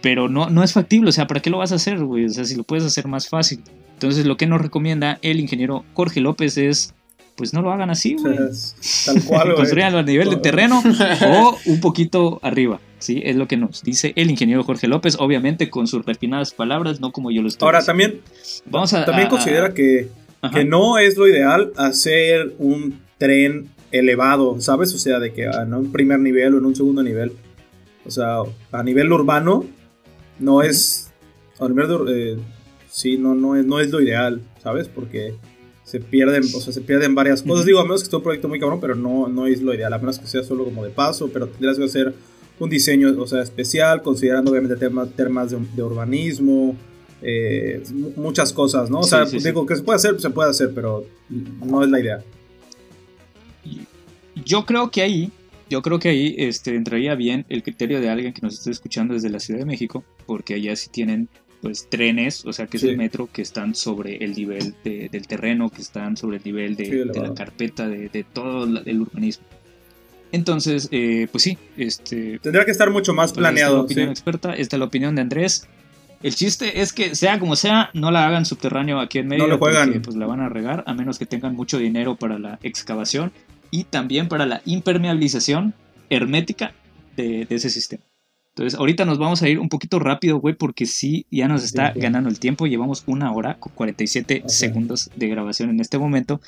pero no, no es factible, o sea, ¿para qué lo vas a hacer, güey? O sea, si lo puedes hacer más fácil. Entonces, lo que nos recomienda el ingeniero Jorge López es, pues no lo hagan así, güey. Tal cual, Construyanlo a nivel de terreno o un poquito arriba, ¿sí? Es lo que nos dice el ingeniero Jorge López, obviamente con sus refinadas palabras, no como yo lo estoy Ahora, también, Vamos a, también considera que, que no es lo ideal hacer un tren elevado, ¿sabes? O sea, de que en un primer nivel o en un segundo nivel. O sea, a nivel urbano, no es. A nivel de, eh, sí, no, no, es, no es lo ideal, ¿sabes? Porque se pierden, o sea, se pierden varias cosas. Digo, a menos que sea un proyecto muy cabrón, pero no, no es lo ideal. A menos que sea solo como de paso, pero tendrías que hacer un diseño, o sea, especial, considerando obviamente temas, temas de, urbanismo, eh, muchas cosas, ¿no? O sea, digo que se puede hacer, se puede hacer, pero no es la idea. Yo creo que ahí yo creo que ahí este, entraría bien el criterio de alguien que nos esté escuchando desde la Ciudad de México, porque allá sí tienen pues trenes, o sea que es el metro, que están sobre el nivel del terreno, que están sobre el nivel de, la carpeta, de, todo el urbanismo. Entonces, eh, pues sí, este... Tendría que estar mucho más planeado. Esta es la opinión experta, esta es la opinión de Andrés. El chiste es que, sea como sea, no la hagan subterráneo aquí en medio. No juegan. Porque, pues la van a regar, a menos que tengan mucho dinero para la excavación y también para la impermeabilización hermética de, ese sistema. Entonces, ahorita nos vamos a ir un poquito rápido, güey, porque sí, ya nos está ganando el tiempo. Llevamos una hora con 47 segundos de grabación en este momento.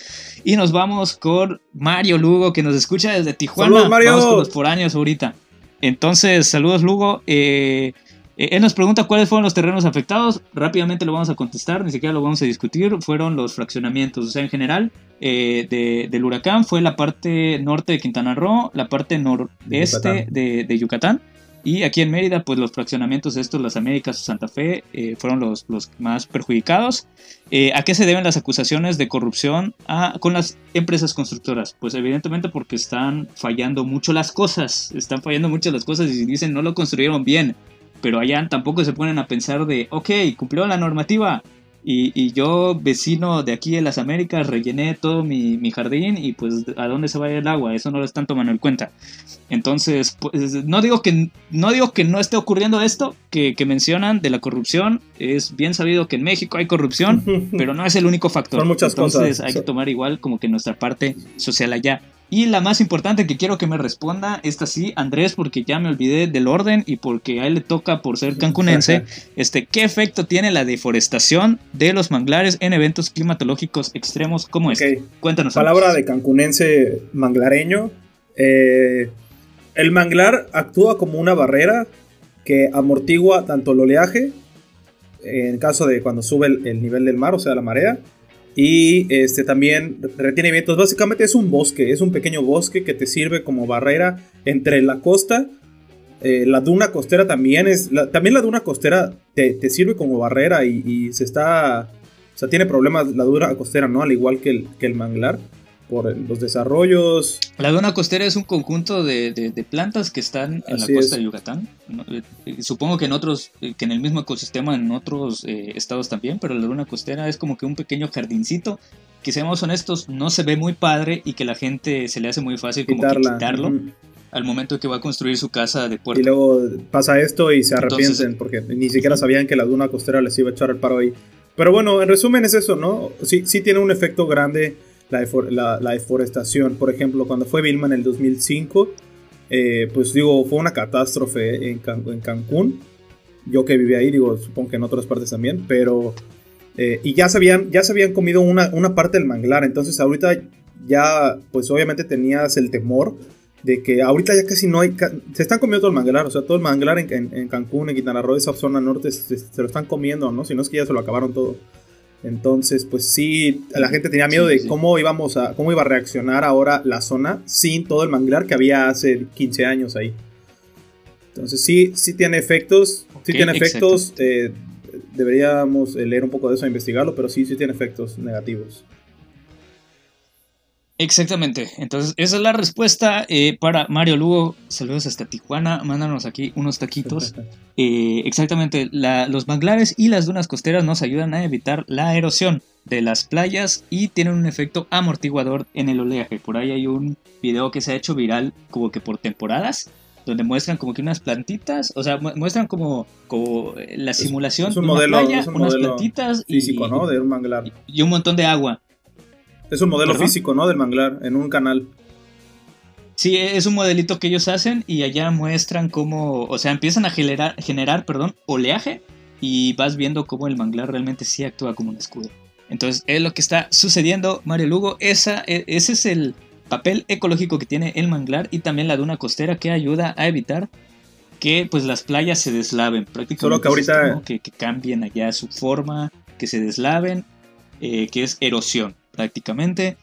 Y nos vamos con Mario Lugo, que nos escucha desde Tijuana. ¡Saludos, Mario! Vamos con los foráneos ahorita. Entonces, saludos, Lugo. Eh, eh, él nos pregunta cuáles fueron los terrenos afectados. Rápidamente lo vamos a contestar, ni siquiera lo vamos a discutir. Fueron los fraccionamientos. O sea, en general, eh, del huracán fue la parte norte de Quintana Roo, la parte nordeste de, Yucatán. Y aquí en Mérida, pues los fraccionamientos estos, las Américas o Santa Fe, eh, fueron los, los, más perjudicados. ¿A qué se deben las acusaciones de corrupción con las empresas constructoras? Pues evidentemente porque están fallando mucho las cosas, están fallando mucho las cosas y dicen no lo construyeron bien pero allá tampoco se ponen a pensar de, ok, cumplió la normativa. Y, yo, vecino de aquí de las Américas, rellené todo mi, jardín y pues a dónde se va el agua, eso no lo están tomando en cuenta. Entonces, pues, no, digo que, no digo que no esté ocurriendo esto que, que mencionan de la corrupción, es bien sabido que en México hay corrupción, pero no es el único factor. Son muchas Entonces hay que tomar igual como que nuestra parte social allá. Y la más importante que quiero que me responda, esta sí, Andrés, porque ya me olvidé del orden y porque a él le toca por ser cancunense, este, ¿qué efecto tiene la deforestación de los manglares en eventos climatológicos extremos como este? Cuéntanos. Palabra de cancunense manglareño. Eh, el manglar actúa como una barrera que amortigua tanto el oleaje, en caso de cuando sube el nivel del mar, o sea, la marea, y este también retiene vientos. Básicamente es un bosque, es un pequeño bosque que te sirve como barrera entre la costa. Eh, la duna costera también es. también la duna costera te, sirve como barrera y, se está. O sea, tiene problemas la duna costera, ¿no? Al igual que el, que el manglar. Por los desarrollos. La duna costera es un conjunto de, de- de plantas que están en Así la costa es. de Yucatán. Eh, eh, Supongo que en otros, eh, que en el mismo ecosistema en otros eh, estados también, pero la duna costera es como que un pequeño jardincito que seamos honestos, no se ve muy padre y que la gente se le hace muy fácil como que Quitarla. quitarlo Ujú. al momento que va a construir su casa de Y puerta. luego pasa esto y se Entonces- arrepienten porque ni siquiera sabían que la duna costera les iba a echar el paro ahí. Pero bueno, en resumen es eso, ¿no? Sí, sí tiene un efecto grande la, la- deforestación. Por ejemplo, cuando fue Vilma en el 2005, eh, pues digo, fue una catástrofe en, Can- en Cancún. Yo que vivía ahí, digo, supongo que en otras partes también, pero... eh, y ya se habían, ya se habían comido una, una parte del manglar, entonces ahorita ya, pues obviamente tenías el temor de que ahorita ya casi no hay. Se están comiendo todo el manglar, o sea, todo el manglar en, en- en Cancún, en Quintana Roo, esa zona norte, se, se lo están comiendo, ¿no? Si no es que ya se lo acabaron todo. Entonces, pues sí, la gente tenía miedo Sí, de sí. cómo íbamos a, cómo iba a reaccionar ahora la zona sin todo el manglar que había hace 15 años ahí. Entonces sí, sí tiene efectos, sí tiene efectos. eh, deberíamos leer un poco de eso, investigarlo, pero sí, sí tiene efectos negativos. Exactamente. Entonces, esa es la respuesta eh, para Mario Lugo. Saludos hasta Tijuana. Mándanos aquí unos taquitos. Eh, exactamente. la- los manglares y las dunas costeras nos ayudan a evitar la erosión de las playas y tienen un efecto amortiguador en el oleaje. Por ahí hay un video que se ha hecho viral como que por temporadas. Donde muestran como que unas plantitas, o sea, mu- muestran como, como eh, la simulación es un de una modelo- playa, un unas modelo plantitas y. De un manglar. y un montón de agua. Es un modelo ¿Perdón? físico, ¿no? Del manglar, en un canal. Sí, es un modelito que ellos hacen y allá muestran cómo, o sea, empiezan a generar, generar perdón, oleaje y vas viendo cómo el manglar realmente sí actúa como un escudo. Entonces, es lo que está sucediendo, Mario Lugo. Esa, e- ese es el papel ecológico que tiene el manglar y también la duna costera que ayuda a evitar que pues las playas se deslaven. Prácticamente Solo que ahorita- que cambien allá su forma, que se deslaven, eh, que es erosión prácticamente.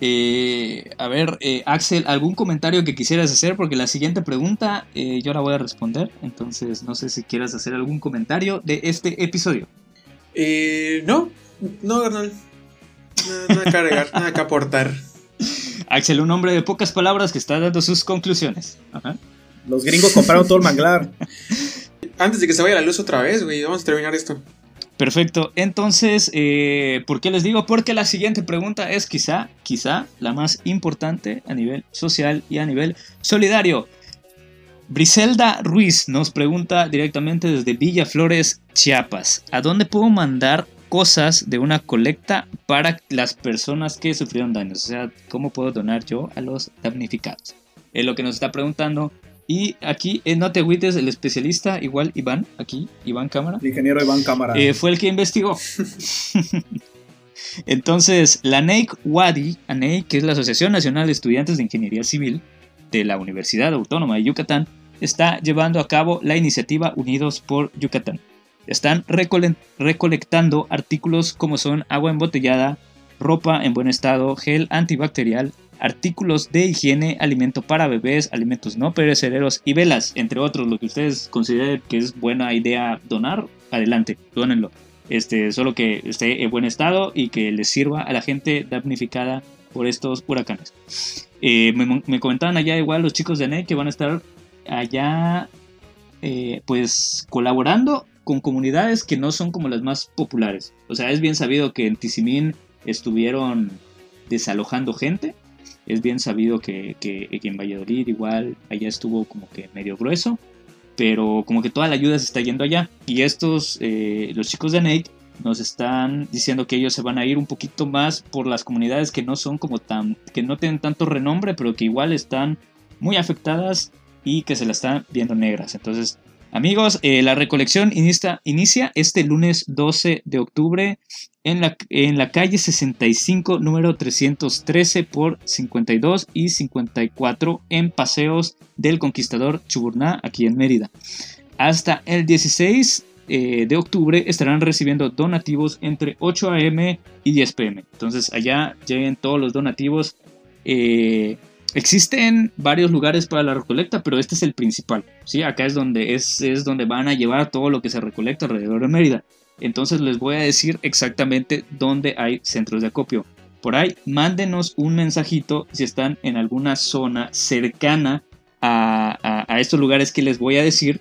Eh, a ver, eh, Axel, ¿algún comentario que quisieras hacer? Porque la siguiente pregunta eh, yo la voy a responder. Entonces, no sé si quieras hacer algún comentario de este episodio. Eh, no, no, carnal. Nada, nada que agregar, nada que aportar. Axel, un hombre de pocas palabras que está dando sus conclusiones. Ajá. Los gringos compraron todo el manglar. Antes de que se vaya la luz otra vez, güey, vamos a terminar esto. Perfecto. Entonces, eh, ¿por qué les digo? Porque la siguiente pregunta es quizá, quizá la más importante a nivel social y a nivel solidario. Briselda Ruiz nos pregunta directamente desde Villa Flores, Chiapas. ¿A dónde puedo mandar cosas de una colecta para las personas que sufrieron daños? O sea, ¿cómo puedo donar yo a los damnificados? Es lo que nos está preguntando. Y aquí en No Te Agüites, el especialista, igual Iván, aquí, Iván Cámara. El ingeniero Iván Cámara. Eh, fue el que investigó. Entonces, la NEIC WADI, ANEI, que es la Asociación Nacional de Estudiantes de Ingeniería Civil de la Universidad Autónoma de Yucatán, está llevando a cabo la iniciativa Unidos por Yucatán. Están recole- recolectando artículos como son agua embotellada, ropa en buen estado, gel antibacterial, artículos de higiene, alimento para bebés, alimentos no perecederos y velas, entre otros, lo que ustedes consideren que es buena idea donar, adelante, dónenlo. Este, solo que esté en buen estado y que les sirva a la gente damnificada por estos huracanes. Eh, me, me comentaban allá igual los chicos de NEC que van a estar allá eh, pues colaborando con comunidades que no son como las más populares. O sea, es bien sabido que en Tizimín estuvieron desalojando gente. Es bien sabido que, que- en Valladolid igual allá estuvo como que medio grueso. Pero como que toda la ayuda se está yendo allá. Y estos, eh, los chicos de Nate, nos están diciendo que ellos se van a ir un poquito más por las comunidades que no son como tan, que no tienen tanto renombre, pero que igual están muy afectadas y que se la están viendo negras. Entonces, amigos, eh, la recolección inicia este lunes 12 de octubre en la, calle 65, número 313 por 52 y 54 en Paseos del Conquistador Chuburná, aquí en Mérida. Hasta el 16 eh, de octubre estarán recibiendo donativos entre 8 a.m. y 10 p.m. Entonces allá lleguen todos los donativos. Eh, existen varios lugares para la recolecta, pero este es el principal. ¿sí? Acá es donde, es, es donde van a llevar todo lo que se recolecta alrededor de Mérida. Entonces les voy a decir exactamente dónde hay centros de acopio. por ahí, mándenos un mensajito si están en alguna zona cercana a, estos lugares que les voy a decir.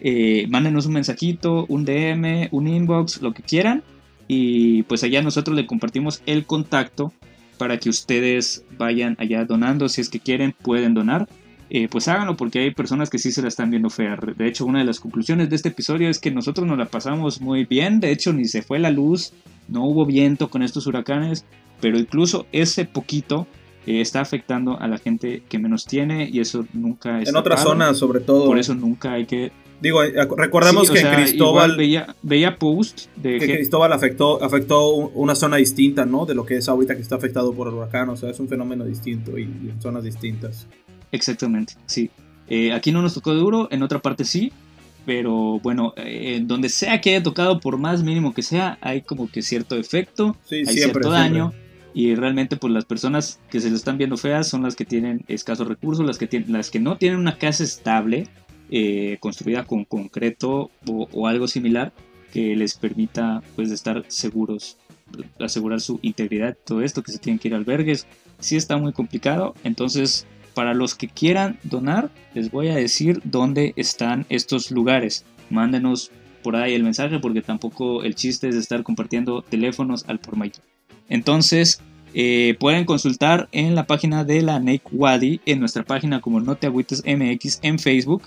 Eh, mándenos un mensajito, un DM, un inbox, lo que quieran. Y pues allá nosotros le compartimos el contacto para que ustedes vayan allá donando. Si es que quieren, pueden donar. Eh, pues háganlo porque hay personas que sí se la están viendo fea. De hecho, una de las conclusiones de este episodio es que nosotros nos la pasamos muy bien. De hecho, ni se fue la luz, no hubo viento con estos huracanes, pero incluso ese poquito eh, está afectando a la gente que menos tiene y eso nunca es. En otras zonas, sobre todo. Por eso nunca hay que Digo, eh, recordemos que Cristóbal. Veía, veía, post de que, Cristóbal afectó, afectó una zona distinta, ¿no? De lo que es ahorita que está afectado por el huracán. O sea, es un fenómeno distinto y, en zonas distintas. Exactamente, sí. Eh, aquí no nos tocó duro, en otra parte sí. Pero bueno, eh, donde sea que haya tocado, por más mínimo que sea, hay como que cierto efecto, hay cierto daño. Y realmente, pues las personas que se lo están viendo feas son las que tienen escasos recursos, las que, tienen, las que no tienen una casa estable eh, construida con concreto o, algo similar que les permita pues estar seguros, asegurar su integridad, todo esto, que se tienen que ir a albergues, si está muy complicado, entonces para los que quieran donar, les voy a decir dónde están estos lugares. Mándenos por ahí el mensaje porque tampoco el chiste es estar compartiendo teléfonos al por mayor. Entonces, eh, pueden consultar en la página de la NEC Wadi, en nuestra página como No Te Agüites MX en Facebook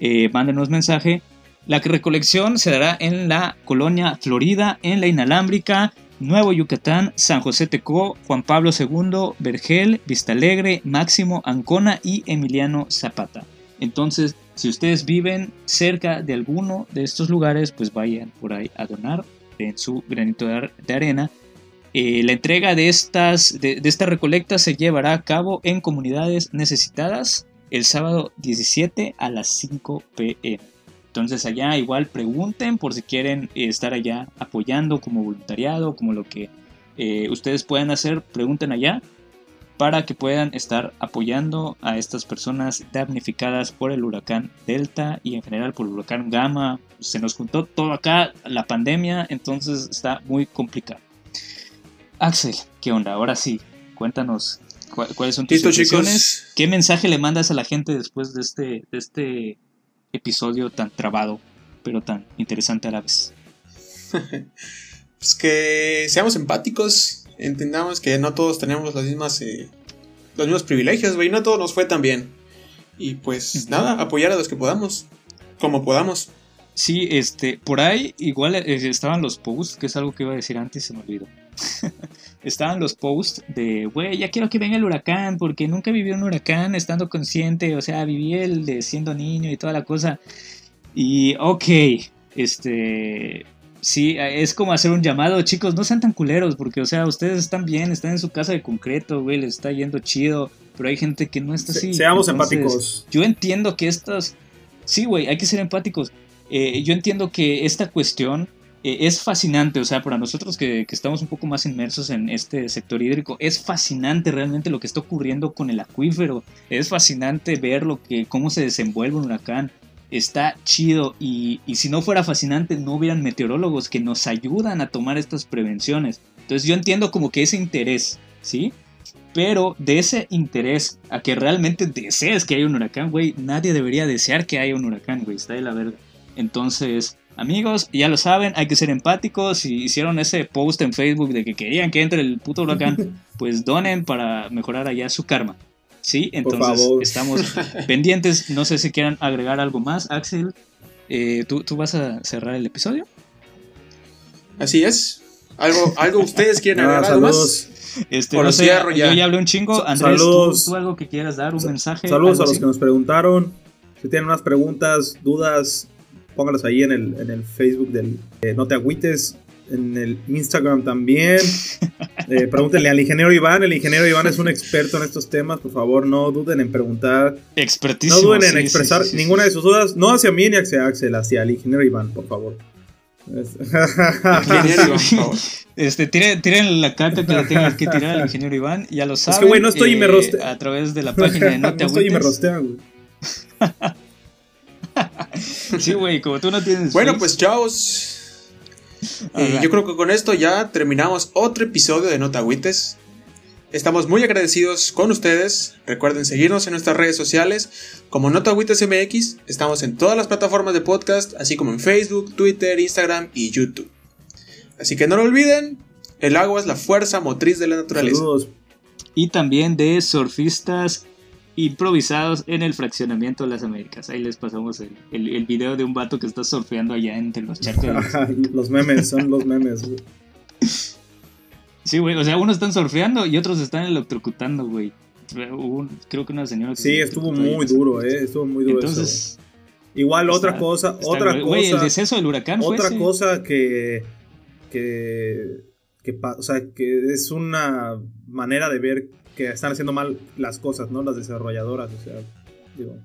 eh, mándenos mensaje. La recolección se dará en la colonia Florida, en la Inalámbrica, Nuevo Yucatán, San José Tecó, Juan Pablo II, Vergel, Vistalegre, Máximo, Ancona y Emiliano Zapata. Entonces, si ustedes viven cerca de alguno de estos lugares, pues vayan por ahí a donar en su granito de arena. Eh, la entrega de, estas, de esta recolecta se llevará a cabo en comunidades necesitadas el sábado 17 a las 5 pm. Entonces allá igual pregunten por si quieren eh, estar allá apoyando como voluntariado, como lo que eh, ustedes puedan hacer, pregunten allá para que puedan estar apoyando a estas personas damnificadas por el huracán Delta y en general por el huracán Gamma. Se nos juntó todo acá, la pandemia, entonces está muy complicado. Axel, ¿qué onda? Ahora sí, cuéntanos ¿Cuáles son tus impresiones? ¿Qué mensaje le mandas a la gente después de este, de este episodio tan trabado, pero tan interesante a la vez? pues que seamos empáticos, entendamos que no todos tenemos las mismas, eh, los mismos privilegios, güey, no todo nos fue tan bien. Y pues nada, apoyar a los que podamos, como podamos. Sí, este, por ahí igual eh, estaban los posts, que es algo que iba a decir antes se me olvidó. estaban los posts de, güey, ya quiero que venga el huracán, porque nunca viví un huracán estando consciente, o sea, viví el de siendo niño y toda la cosa. Y, ok, este, sí, es como hacer un llamado, chicos, no sean tan culeros, porque, o sea, ustedes están bien, están en su casa de concreto, güey, les está yendo chido, pero hay gente que no está así. seamos empáticos. Yo entiendo que estas, sí, güey, hay que ser empáticos. Eh, yo entiendo que esta cuestión eh, es fascinante, o sea, para nosotros que, estamos un poco más inmersos en este sector hídrico, es fascinante realmente lo que está ocurriendo con el acuífero, es fascinante ver lo que, cómo se desenvuelve un huracán, está chido y, y si no fuera fascinante no hubieran meteorólogos que nos ayudan a tomar estas prevenciones. Entonces yo entiendo como que ese interés, ¿sí? Pero de ese interés a que realmente desees que haya un huracán, güey, nadie debería desear que haya un huracán, güey, está de la verga. Entonces, Amigos, ya lo saben, hay que ser empáticos. Si hicieron ese post en Facebook de que querían que entre el puto huracán, pues donen para mejorar allá su karma. Sí, entonces estamos pendientes. No sé si quieran agregar algo más, Axel. Eh, ¿tú, vas a cerrar el episodio? Así es. ¿Algo, algo ustedes quieren agregar algo más? Este, no sé, yo ya hablé un chingo. Andrés, ¿tú, algo que quieras dar, un mensaje. Saludos a los que nos preguntaron. Si tienen unas preguntas, dudas, póngalos ahí en el, en el Facebook del No Te Agüites, en el Instagram también. Eh, pregúntenle al ingeniero Iván, el ingeniero Iván es un experto en estos temas, por favor no duden en preguntar. Expertísimo. No duden en expresar ninguna de sus dudas, no hacia mí ni hacia Axel, hacia el ingeniero Iván, por favor. Este, tiren, tiren, la carta que la tengan que tirar al ingeniero Iván, ya lo saben. Es que, güey, no estoy y me eh, rostean. A través de la página de No Te No estoy y me rostean, güey. sí, güey, como tú no tienes. Bueno, pues chavos. Eh, yo creo que con esto ya terminamos otro episodio de Nota Agüites. Estamos muy agradecidos con ustedes. Recuerden seguirnos en nuestras redes sociales como NotaWitasMX. Estamos en todas las plataformas de podcast, así como en Facebook, Twitter, Instagram y YouTube. Así que no lo olviden, el agua es la fuerza motriz de la naturaleza. Saludos. Y también de surfistas improvisados en el fraccionamiento de las Américas. Ahí les pasamos el, el, el video de un vato que está surfeando allá entre los charcos. los- memes, son los memes. güey. Sí, güey, o sea, unos están surfeando y otros están electrocutando, güey. Un- creo que una señora... que Sí, se estuvo muy duro, cosa. eh. Estuvo muy duro eso. Entonces, Igual otra está- cosa, está otra güey. Güey, el cosa. deceso del huracán fue Otra ese. cosa que, que, que, o sea, que es una manera de ver que están haciendo mal las cosas, ¿no? Las desarrolladoras, o sea, digo,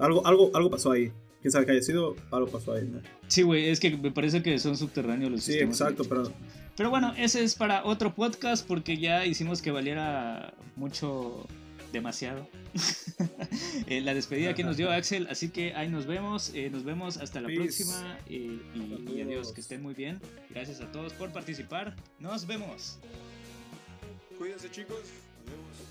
algo, algo, algo pasó ahí. Quién sabe qué haya sido, algo pasó ahí, ¿no? Sí, güey, es que me parece que son subterráneos los Sí, sistemas exacto, pero. Pero bueno, ese es para otro podcast porque ya hicimos que valiera mucho, demasiado. Eh, la despedida que nos dio Axel, así que ahí nos vemos, eh, nos vemos hasta la Peace. próxima eh, y, y adiós, que estén muy bien. Gracias a todos por participar, nos vemos. Cuídense chicos. Nos.